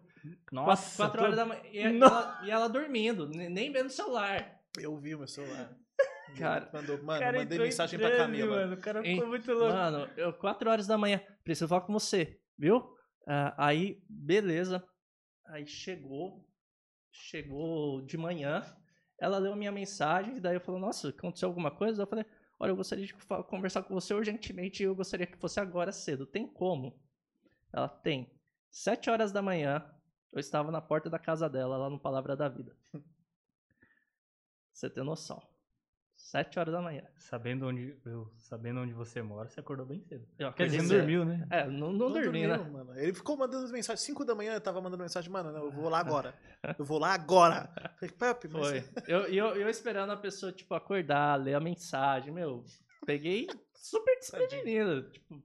Nossa, quatro, quatro tô- horas da manhã, e, ela, e ela dormindo, ne- nem vendo o celular. Eu vi o meu celular. Cara, Mandou, mano, cara mandei mensagem pra Camila. Mano, o cara ficou muito louco. Mano, eu, quatro horas da manhã, preciso falar com você, viu? Ah, aí, beleza. Aí chegou, chegou de manhã, ela leu minha mensagem, daí eu falei, nossa, aconteceu alguma coisa? Eu falei, olha, eu gostaria de conversar com você urgentemente eu gostaria que fosse agora cedo. Tem como? Ela tem. Sete horas da manhã, eu estava na porta da casa dela, lá no Palavra da Vida. Você tem noção. Sete horas da manhã. Sabendo onde, eu, sabendo onde você mora, você acordou bem cedo. Eu Quer dizer, não dormiu, né? É, não, não, dormi, né? dormiu, mano. Ele ficou mandando mensagem. 5 da manhã eu tava mandando mensagem, mano, não, eu vou lá agora. Eu vou lá agora. Falei, Pepe, mas. Foi. Eu, e eu, eu esperando a pessoa, tipo, acordar, ler a mensagem, meu. Peguei super desprevenido. Tipo.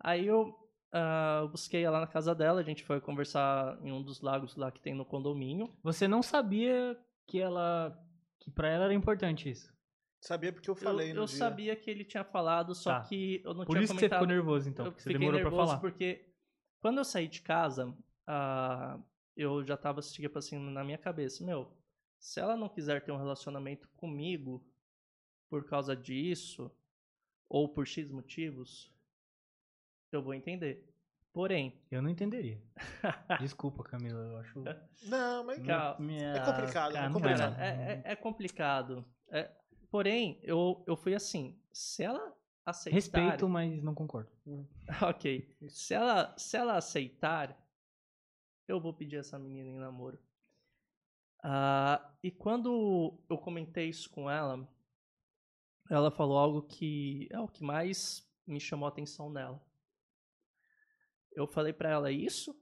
Aí eu ah, busquei ela na casa dela, a gente foi conversar em um dos lagos lá que tem no condomínio. Você não sabia que ela. que pra ela era importante isso. Sabia porque eu Eu, falei no eu dia. sabia que ele tinha falado, só Tá. que eu não Por tinha isso que você comentado. ficou nervoso, então. eu porque você fiquei demorou pra nervoso falar. porque quando eu saí de casa, ah, eu já tava tipo assim na minha cabeça, meu, se ela não quiser ter um relacionamento comigo por causa disso ou por X motivos, eu vou entender. Porém, Eu não entenderia. Desculpa, Camila, eu acho. Não, mas. Cara, é complicado, é cara, não complicado. cara, é, é- é complicado. É, porém, eu, eu fui assim, se ela aceitar... Respeito, mas não concordo. Ok. Se ela, se ela aceitar, eu vou pedir essa menina em namoro. Ah, e quando eu comentei isso com ela, ela falou algo que é o que mais me chamou a atenção nela. Eu falei pra ela isso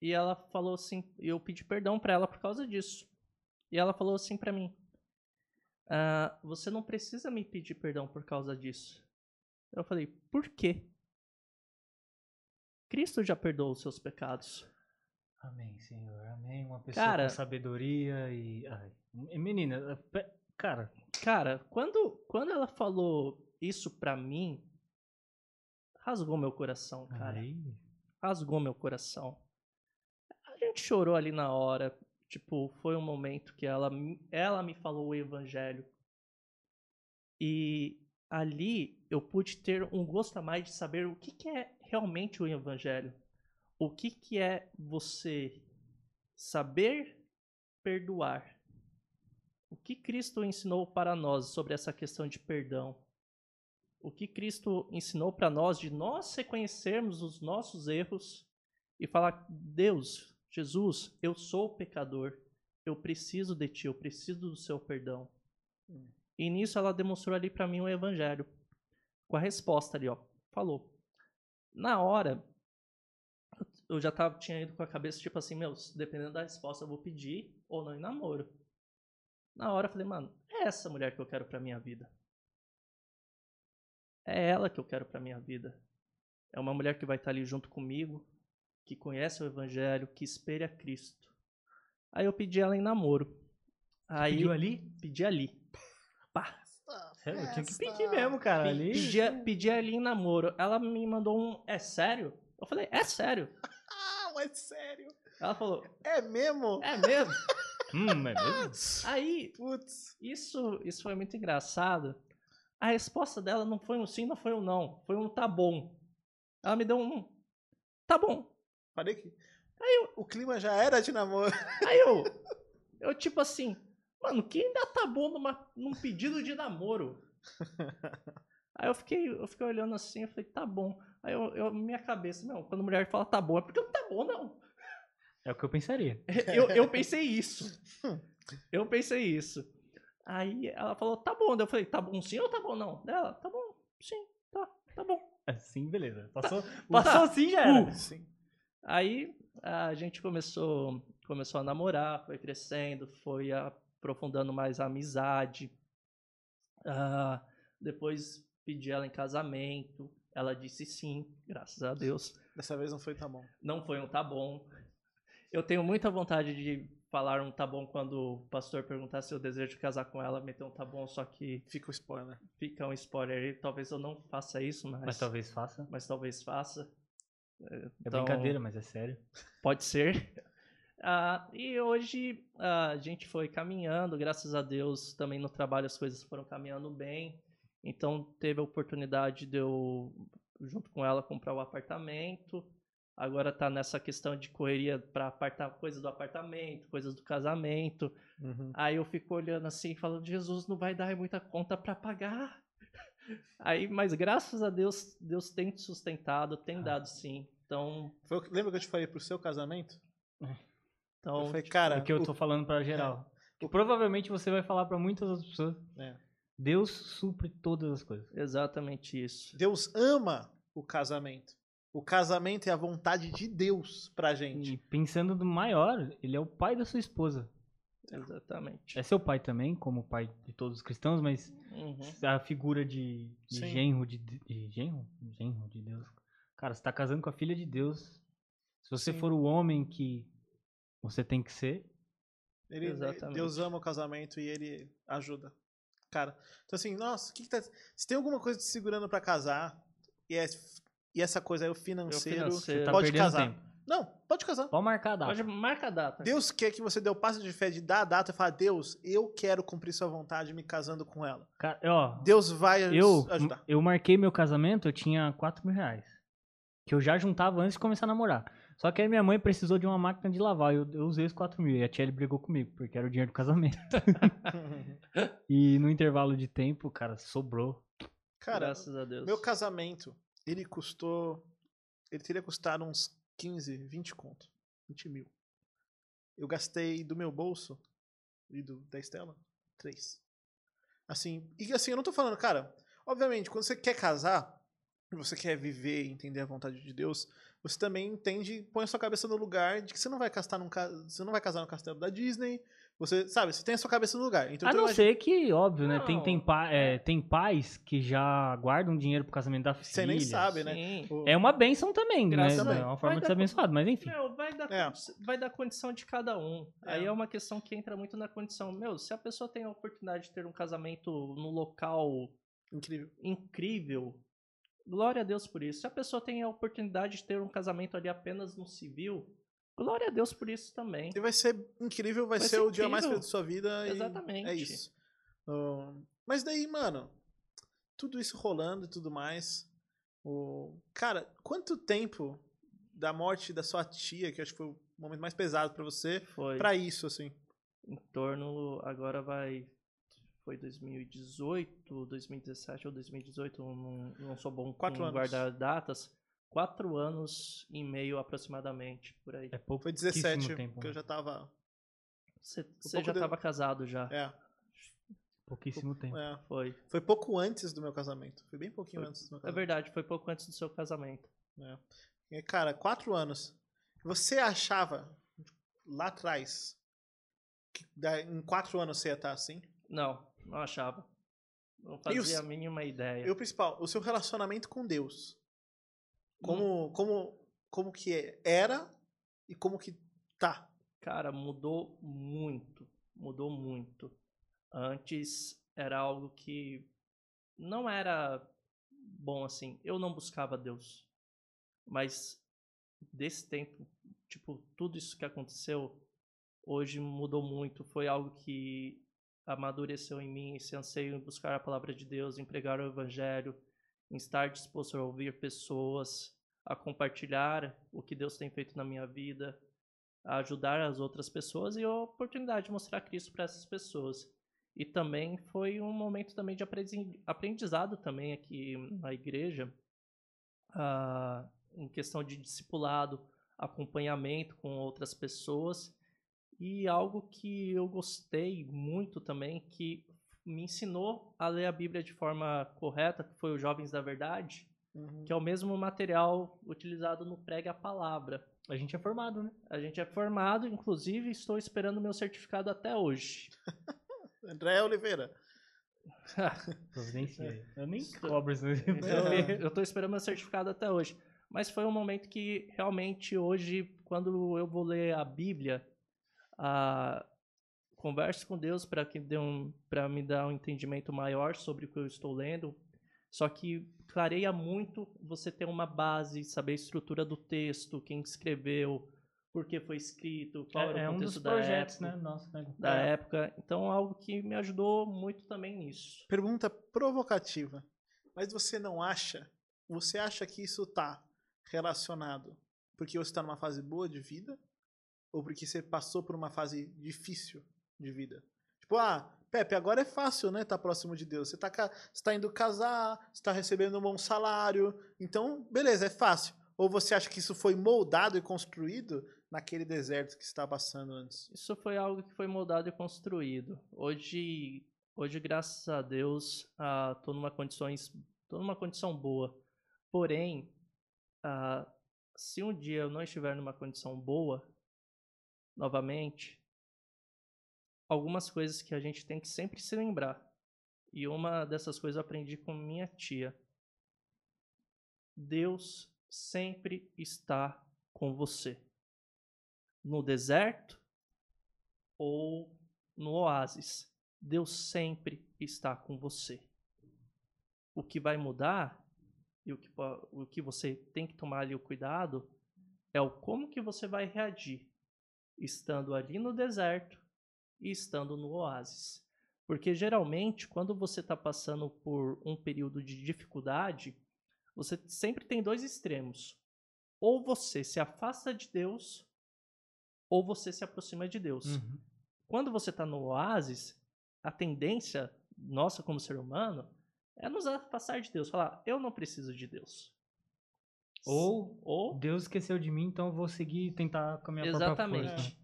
e ela falou assim, eu pedi perdão pra ela por causa disso. E ela falou assim pra mim: "Ah, você não precisa me pedir perdão por causa disso. Eu falei: por quê? Cristo já perdoou os seus pecados. Amém, Senhor. Amém. Uma pessoa Cara- com sabedoria e. Ai, menina, pe- cara, Cara, quando, quando ela falou isso pra mim, rasgou meu coração, cara. rasgou meu coração. A gente chorou ali na hora. Tipo, foi um momento que ela, ela me falou o evangelho. E ali eu pude ter um gosto a mais de saber o que, que é realmente o evangelho. O que, que é você saber perdoar. O que Cristo ensinou para nós sobre essa questão de perdão o que Cristo ensinou para nós de nós reconhecermos os nossos erros e falar: Deus, Jesus, eu sou pecador, eu preciso de ti, eu preciso do seu perdão. E nisso ela demonstrou ali para mim o evangelho, com a resposta ali, ó, falou. Na hora, eu já tava, tinha ido com a cabeça tipo assim: meu, dependendo da resposta, eu vou pedir ou não em namoro. Na hora eu falei: mano, é essa mulher que eu quero para minha vida. É ela que eu quero para minha vida. É uma mulher que vai estar ali junto comigo, que conhece o evangelho, que espelha Cristo. Aí eu pedi ela em namoro. Aí Pediu ali? pedi ali. Pá. Sério, eu tinha que pedir mesmo, cara. Ali. Pedi, pedi ali em namoro. Ela me mandou um é sério? Eu falei: "É sério". Ah, mas sério? Ela falou: É mesmo? "É mesmo?". Hum, é mesmo? Aí Putz. Isso, isso foi muito engraçado. A resposta dela não foi um sim, não foi um não. Foi um tá bom. Ela me deu um tá bom. Parei que. O clima já era de namoro. Aí eu, eu tipo assim, mano, quem ainda tá bom numa, num pedido de namoro? Aí eu fiquei, eu fiquei olhando assim, eu falei, tá bom. Aí eu, eu minha cabeça, não, quando a mulher fala tá bom, é porque não tá bom, não. É o que eu pensaria. Eu, eu pensei isso. Eu pensei isso. Aí ela falou, tá bom. Daí eu falei, tá bom sim ou tá bom não? Dela, tá bom, sim, tá, tá bom. Assim, beleza. Passou, Tá. passou assim já era. Sim. Aí a gente começou, começou a namorar, foi crescendo, foi aprofundando mais a amizade. Ah, depois pedi ela em casamento. Ela disse sim, graças a Deus. Dessa vez não foi tá bom. Não foi um tá bom. Eu tenho muita vontade de falar um tá bom quando o pastor perguntar se eu desejo casar com ela, meter um tá bom, só que Fica o spoiler. fica um spoiler aí. Talvez eu não faça isso, mas, Mas talvez faça. mas talvez faça. É Então, brincadeira, mas é sério. Pode ser. Ah, e hoje ah, a gente foi caminhando, graças a Deus, também no trabalho as coisas foram caminhando bem. Então teve a oportunidade de eu, junto com ela, comprar o apartamento. Agora tá nessa questão de correria para apartar coisas do apartamento, coisas do casamento. Uhum. Aí eu fico olhando assim, falando, Jesus, não vai dar muita conta para pagar. Aí, mas graças a Deus, Deus tem te sustentado, tem dado sim. Então, Foi o que- Lembra que eu te falei pro seu casamento? então eu falei, cara. o que eu o- tô falando pra geral. Que provavelmente você vai falar pra muitas outras pessoas. É. Deus supre todas as coisas. Exatamente isso. Deus ama o casamento. O casamento é a vontade de Deus pra gente. E pensando no maior, ele é o pai da sua esposa. Exatamente. É seu pai também, como pai de todos os cristãos, mas Uhum. a figura de, de genro de, de genro, genro de Deus. Cara, você tá casando com a filha de Deus. Se você Sim. for o homem que você tem que ser, Ele, Exatamente. Deus ama o casamento e ele ajuda. Cara, então assim, nossa, o que, que tá. Se tem alguma coisa te segurando pra casar, e, é- e essa coisa aí, o financeiro, financeiro. tá pode perdendo casar. tempo. Não, pode casar. Pode marcar a data. Pode marca a data. Deus quer que você dê o passo de fé de dar a data e falar, Deus, eu quero cumprir sua vontade me casando com ela. Cara, ó, Deus vai eu, ajudar. eu marquei meu casamento, eu tinha 4 mil reais. Que eu já juntava antes de começar a namorar. Só que aí minha mãe precisou de uma máquina de lavar. Eu, eu usei os 4 mil. E a Tchelle brigou comigo, porque era o dinheiro do casamento. e no intervalo de tempo, cara, sobrou. Cara, Graças a Deus. meu casamento, ele custou. Ele teria custado uns 15, 20 conto. 20 mil. eu gastei do meu bolso e do da Estela, três. Assim, e assim, eu não tô falando, cara, obviamente, quando você quer casar, você quer viver e entender a vontade de Deus, você também entende, põe a sua cabeça no lugar de que você não vai num, você não vai casar no castelo da Disney, você, sabe, você tem a sua cabeça no lugar. Então A não imagina- ser que, óbvio, né? Tem, Não, tem, pa- é, tem pais que já guardam dinheiro pro casamento da filha. Você nem sabe, né? O- É uma benção também, né? Graças Deus. É uma forma Vai de ser abençoado, mas enfim. Meu, vai dar, É. vai dar condição de cada um. Aí É. é uma questão que entra muito na condição. Meu, se a pessoa tem a oportunidade de ter um casamento num local Incrível. incrível, glória a Deus por isso. Se a pessoa tem a oportunidade de ter um casamento ali apenas no civil, glória a Deus por isso também. E vai ser incrível, vai, Vai ser, ser o dia mais incrível. feliz da sua vida. Exatamente. É isso. Ahn, mas daí, mano, tudo isso rolando e tudo mais. O... Cara, quanto tempo da morte da sua tia, que acho que foi o momento mais pesado pra você, Foi pra isso, assim? em torno, agora vai, foi 2018, 2017 ou 2018, eu não, não sou bom Quatro com anos. guardar datas. Quatro anos e meio aproximadamente, por aí. É pouco. Foi 17, tempo, que eu né? já tava. Você pouco já de- estava casado já. É, Pouquíssimo tempo. é. Foi. Foi pouco antes do meu casamento. Foi bem pouquinho Foi- antes do meu É casamento. verdade, foi pouco antes do seu casamento. E, cara, quatro anos. Você achava lá atrás que em quatro anos você ia estar assim? Não, não achava. Não E o fazia s- a mínima ideia. E o principal, o seu relacionamento com Deus. Como, Hum. como, como que é- era e como que tá. Cara, mudou muito. Mudou muito. Antes era algo que não era bom assim. Eu não buscava Deus. Mas desse tempo, tipo, tudo isso que aconteceu hoje mudou muito. Foi algo que amadureceu em mim, esse anseio em buscar a palavra de Deus, em pregar o evangelho, em estar disposto a ouvir pessoas, a compartilhar o que Deus tem feito na minha vida, a ajudar as outras pessoas e a oportunidade de mostrar Cristo para essas pessoas. E também foi um momento também de aprendi- aprendizado também aqui na igreja, ah, em questão de discipulado, acompanhamento com outras pessoas e algo que eu gostei muito também, que me ensinou a ler a Bíblia de forma correta, que foi o Jovens da Verdade, que é o mesmo material utilizado no Prega a Palavra. A gente é formado, né? A gente é formado, inclusive estou esperando meu certificado até hoje. André Oliveira. Providencia. Eu nem cobro isso. eu estou esperando meu certificado até hoje. Mas foi um momento que realmente hoje, quando eu vou ler a Bíblia, ah, converso com Deus para que dê um, para me dar um entendimento maior sobre o que eu estou lendo. Só que clareia muito você ter uma base, saber a estrutura do texto, quem escreveu, por que foi escrito, qual era É, é o um contexto dos da projetos, época, né? Nossa, né? da É. época. Então, algo que me ajudou muito também nisso. Pergunta provocativa. Mas você não acha? Você acha que isso tá relacionado porque você tá numa fase boa de vida? Ou porque você passou por uma fase difícil de vida? Tipo, ah, Pepe, agora é fácil, né? Tá próximo de Deus. Você tá, você tá indo casar, você tá recebendo um bom salário. Então, beleza, é fácil. Ou você acha que isso foi moldado e construído naquele deserto que está passando antes? Isso foi algo que foi moldado e construído. Hoje, hoje graças a Deus, tô numa condições, tô numa condição boa. Porém, ah, se um dia eu não estiver numa condição boa, novamente, algumas coisas que a gente tem que sempre se lembrar. E uma dessas coisas eu aprendi com minha tia. Deus sempre está com você. No deserto, ou no oásis, Deus sempre está com você. O que vai mudar e o que, o que você tem que tomar ali o cuidado é o como que você vai reagir estando ali no deserto e estando no oásis. Porque geralmente, quando você está passando por um período de dificuldade, você sempre tem dois extremos. Ou você se afasta de Deus, ou você se aproxima de Deus. Uhum. Quando você está no oásis, a tendência nossa como ser humano é nos afastar de Deus. Falar, eu não preciso de Deus. Ou ou Deus esqueceu de mim, então eu vou seguir e tentar caminhar por própria Exatamente. força.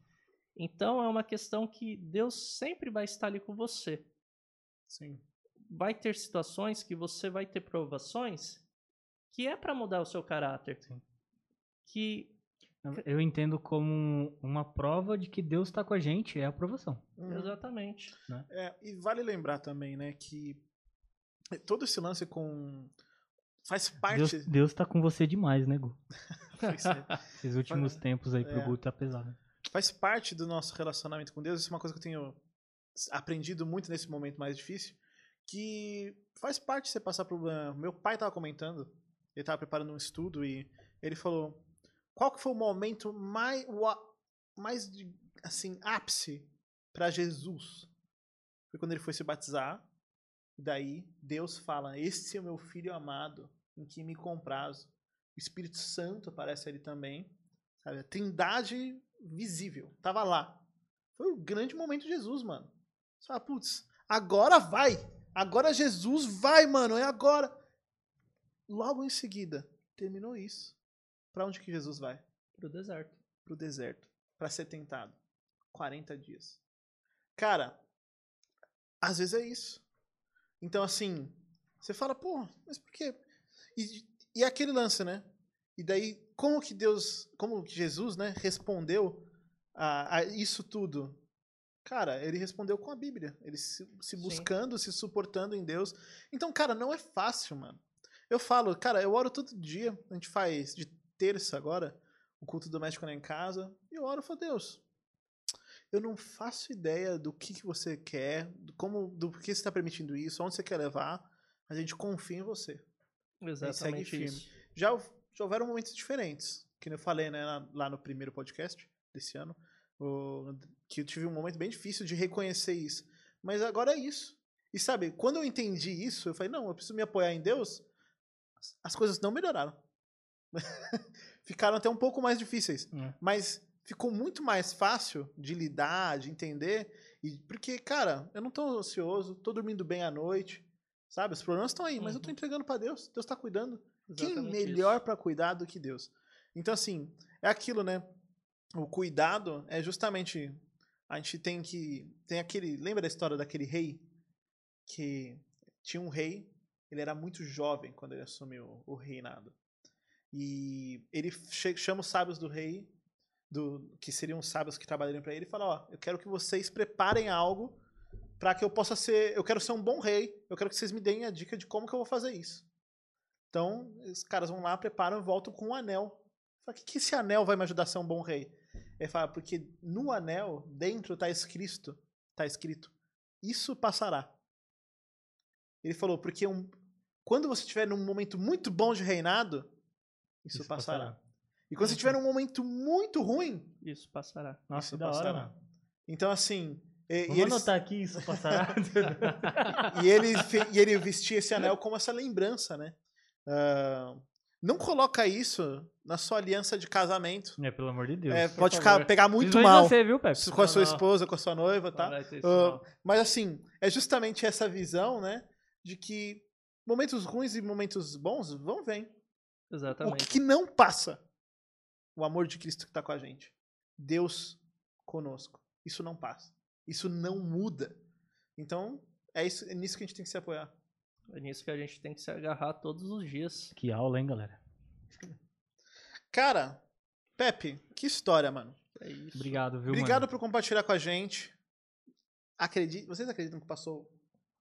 Né? Então é uma questão que Deus sempre vai estar ali com você. Sim. Vai ter situações que você vai ter provações que é para mudar o seu caráter. Sim. Que Eu entendo como uma prova de que Deus está com a gente, é a aprovação. Uhum. exatamente. É, e vale lembrar também, né, que todo esse lance com. Faz parte. Deus, Deus tá com você demais, né, Gu? É. Esses últimos tempos aí pro É. Gu tá pesado. Faz parte do nosso relacionamento com Deus. Isso é uma coisa que eu tenho aprendido muito nesse momento mais difícil. Que faz parte você passar uh, Meu pai estava comentando, ele estava preparando um estudo e ele falou: qual que foi o momento mais, mais assim, ápice para Jesus? Foi quando ele foi se batizar. Daí Deus fala: Este é o meu filho amado, em que me comprazo. O Espírito Santo aparece ali também. Sabe? A trindade visível. Tava lá. Foi o grande momento de Jesus, mano. Você fala, putz, agora vai. Agora Jesus vai, mano. É agora. Logo em seguida, terminou isso. Pra onde que Jesus vai? Pro deserto. Pro deserto. Pra ser tentado. 40 dias. Cara, às vezes é isso. Então, assim, você fala, pô, mas por quê? E, e é aquele lance, né? E daí, como que Deus, como que Jesus, né, respondeu a, a isso tudo? Cara, ele respondeu com a Bíblia. Ele se, se Sim. buscando, se suportando em Deus. Então, cara, não é fácil, mano. Eu falo, cara, eu oro todo dia. A gente faz de terça agora o culto doméstico lá em casa. E eu oro e falo, Deus, eu não faço ideia do que, que você quer, do, como, do que você está permitindo isso, onde você quer levar. A gente confia em você. Exatamente firme. isso. Já, já houveram momentos diferentes, que eu falei né, lá- no primeiro podcast desse ano, que eu tive um momento bem difícil de reconhecer isso. Mas agora é isso. E sabe, quando eu entendi isso, eu falei, não, eu preciso me apoiar em Deus, as- as coisas não melhoraram. Ficaram até um pouco mais difíceis. É. Mas ficou muito mais fácil de lidar, de entender. E, porque, cara, eu não tô ansioso, tô dormindo bem à noite. Sabe? Os problemas estão aí, mas eu tô Uhum. entregando pra Deus. Deus tá cuidando. Quem melhor pra cuidar do que Deus? Então, assim, é aquilo, né? O cuidado é justamente. A gente tem que. Tem aquele. Lembra da história daquele rei? Que tinha um rei, ele era muito jovem quando ele assumiu o reinado. E ele chama os sábios do rei, do, que seriam os sábios que trabalhariam para ele, e fala: Ó, eu quero que vocês preparem algo para que eu possa ser. Eu quero ser um bom rei, eu quero que vocês me deem a dica de como que eu vou fazer isso. Então, os caras vão lá, preparam e voltam com um anel. Fala, o que, que esse anel vai me ajudar a ser um bom rei? Ele fala, porque no anel, dentro está escrito, tá escrito, isso passará. Ele falou, porque um- quando você estiver num momento muito bom de reinado, isso, Isso passará. passará. E quando você estiver num momento muito ruim, Isso passará. Nossa, isso hora, passará. mano. Então, assim. E, e Vamos eles- anotar aqui isso passará. e ele, e ele vestia esse anel como essa lembrança, né? Ah, não coloca isso na sua aliança de casamento. é, pelo amor de Deus. É, pode favor. ficar, pegar muito Principalmente mal você, viu, Pepe? com a sua Não, esposa, com a sua noiva, tá? não. Mas assim, é justamente essa visão, né? De que momentos ruins e momentos bons vão vem. O Exatamente. que, que não passa? O amor de Cristo que tá com a gente. Deus conosco. Isso não passa. Isso não muda. Então, é, isso, é nisso que a gente tem que se apoiar. É nisso que a gente tem que se agarrar todos os dias. Que aula, hein, galera? Cara, Pepe, que história, mano. É isso. Obrigado, viu, Obrigado mano? por compartilhar com a gente. Acredite, vocês acreditam que passou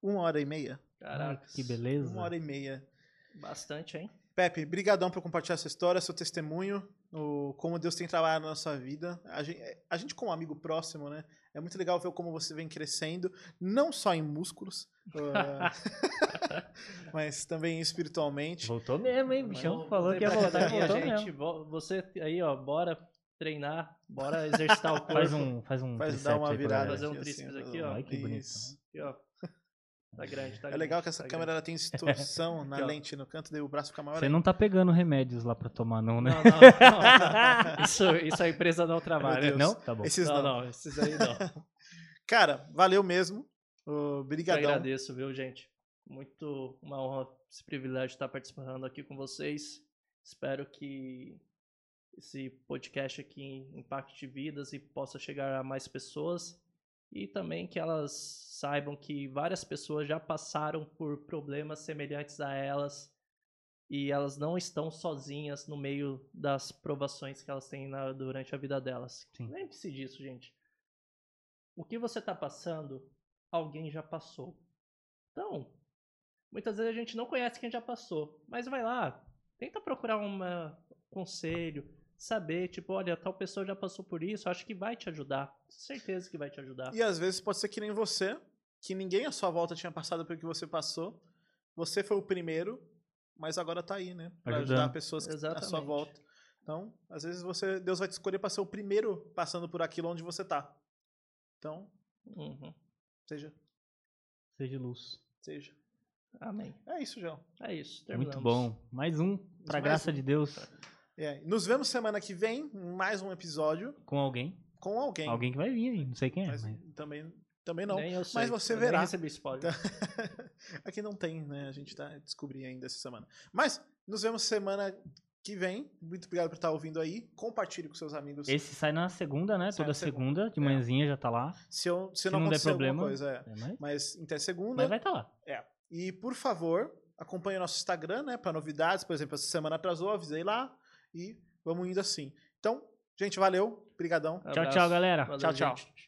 uma hora e meia? Caraca. Que beleza. Uma hora e meia. Bastante, hein? Pepe, brigadão por compartilhar essa história, seu testemunho, o, como Deus tem trabalhado na sua vida. A gente, a gente como amigo próximo, né? É muito legal ver como você vem crescendo, não só em músculos, ah, mas também espiritualmente. Voltou mesmo, hein? O bichão falou que ia voltar voltou gente. mesmo. Vo- Você aí, ó, bora treinar, bora exercitar o corpo. Faz um, faz um Faz dar uma virada. galera. Fazer um aqui, tríceps assim, aqui, ó. Ai, que bonito. Isso. Aqui, ó. Tá grande, tá É legal que essa tá câmera ela tem distorção na lente no canto, daí o braço fica maior. Você não tá pegando remédios lá pra tomar, não, né? Não, não, não. Isso, isso a empresa não trabalha. Deus. Não? Tá bom. Esses Não, não. não, esses aí não. Cara, valeu mesmo. Eu Obrigadão. agradeço, viu, gente? Muito uma honra, esse privilégio de estar participando aqui com vocês. Espero que esse podcast aqui impacte vidas e possa chegar a mais pessoas. E também que elas saibam que várias pessoas já passaram por problemas semelhantes a elas e elas não estão sozinhas no meio das provações que elas têm na, durante a vida delas. Lembre-se disso, gente. O que você está passando, alguém já passou. Então, muitas vezes a gente não conhece quem já passou, mas vai lá, tenta procurar um conselho, saber, tipo, olha, tal pessoa já passou por isso, acho que vai te ajudar. Certeza que vai te ajudar. E às vezes pode ser que nem você, que ninguém à sua volta tinha passado pelo que você passou. Você foi o primeiro, mas agora tá aí, né? Pra Ajudando. ajudar pessoas que à sua Exatamente. volta. Então, às vezes você, Deus vai te escolher para ser o primeiro passando por aquilo onde você tá. Então, Uhum. seja, Seja luz. seja. Amém. É isso, João. É isso. Muito terminamos. bom. Mais um, pra Mais graça um. de Deus, É, nos vemos semana que vem, em mais um episódio com alguém. com alguém. Alguém que vai vir aí, não sei quem é. Mas mas- também, também não. Nem eu sei. Mas você eu verá. Nem recebi spoiler. Aqui não tem, né? A gente tá descobrindo ainda essa semana. Mas nos vemos semana que vem. Muito obrigado por estar ouvindo aí. Compartilhe com seus amigos. Esse sai na segunda, né? Sai Toda segunda. segunda, de É. manhãzinha já tá lá. Se, eu, se, Se não não der acontecer alguma problema, coisa, é. É, mas, Mas até segunda. mas vai estar lá. E por favor, acompanhe o nosso Instagram, né? Para novidades. Por exemplo, essa semana atrasou, avisei lá. E vamos indo assim. Então, gente, valeu. Brigadão. Tchau, tchau, galera. Valeu, Tchau, tchau. gente.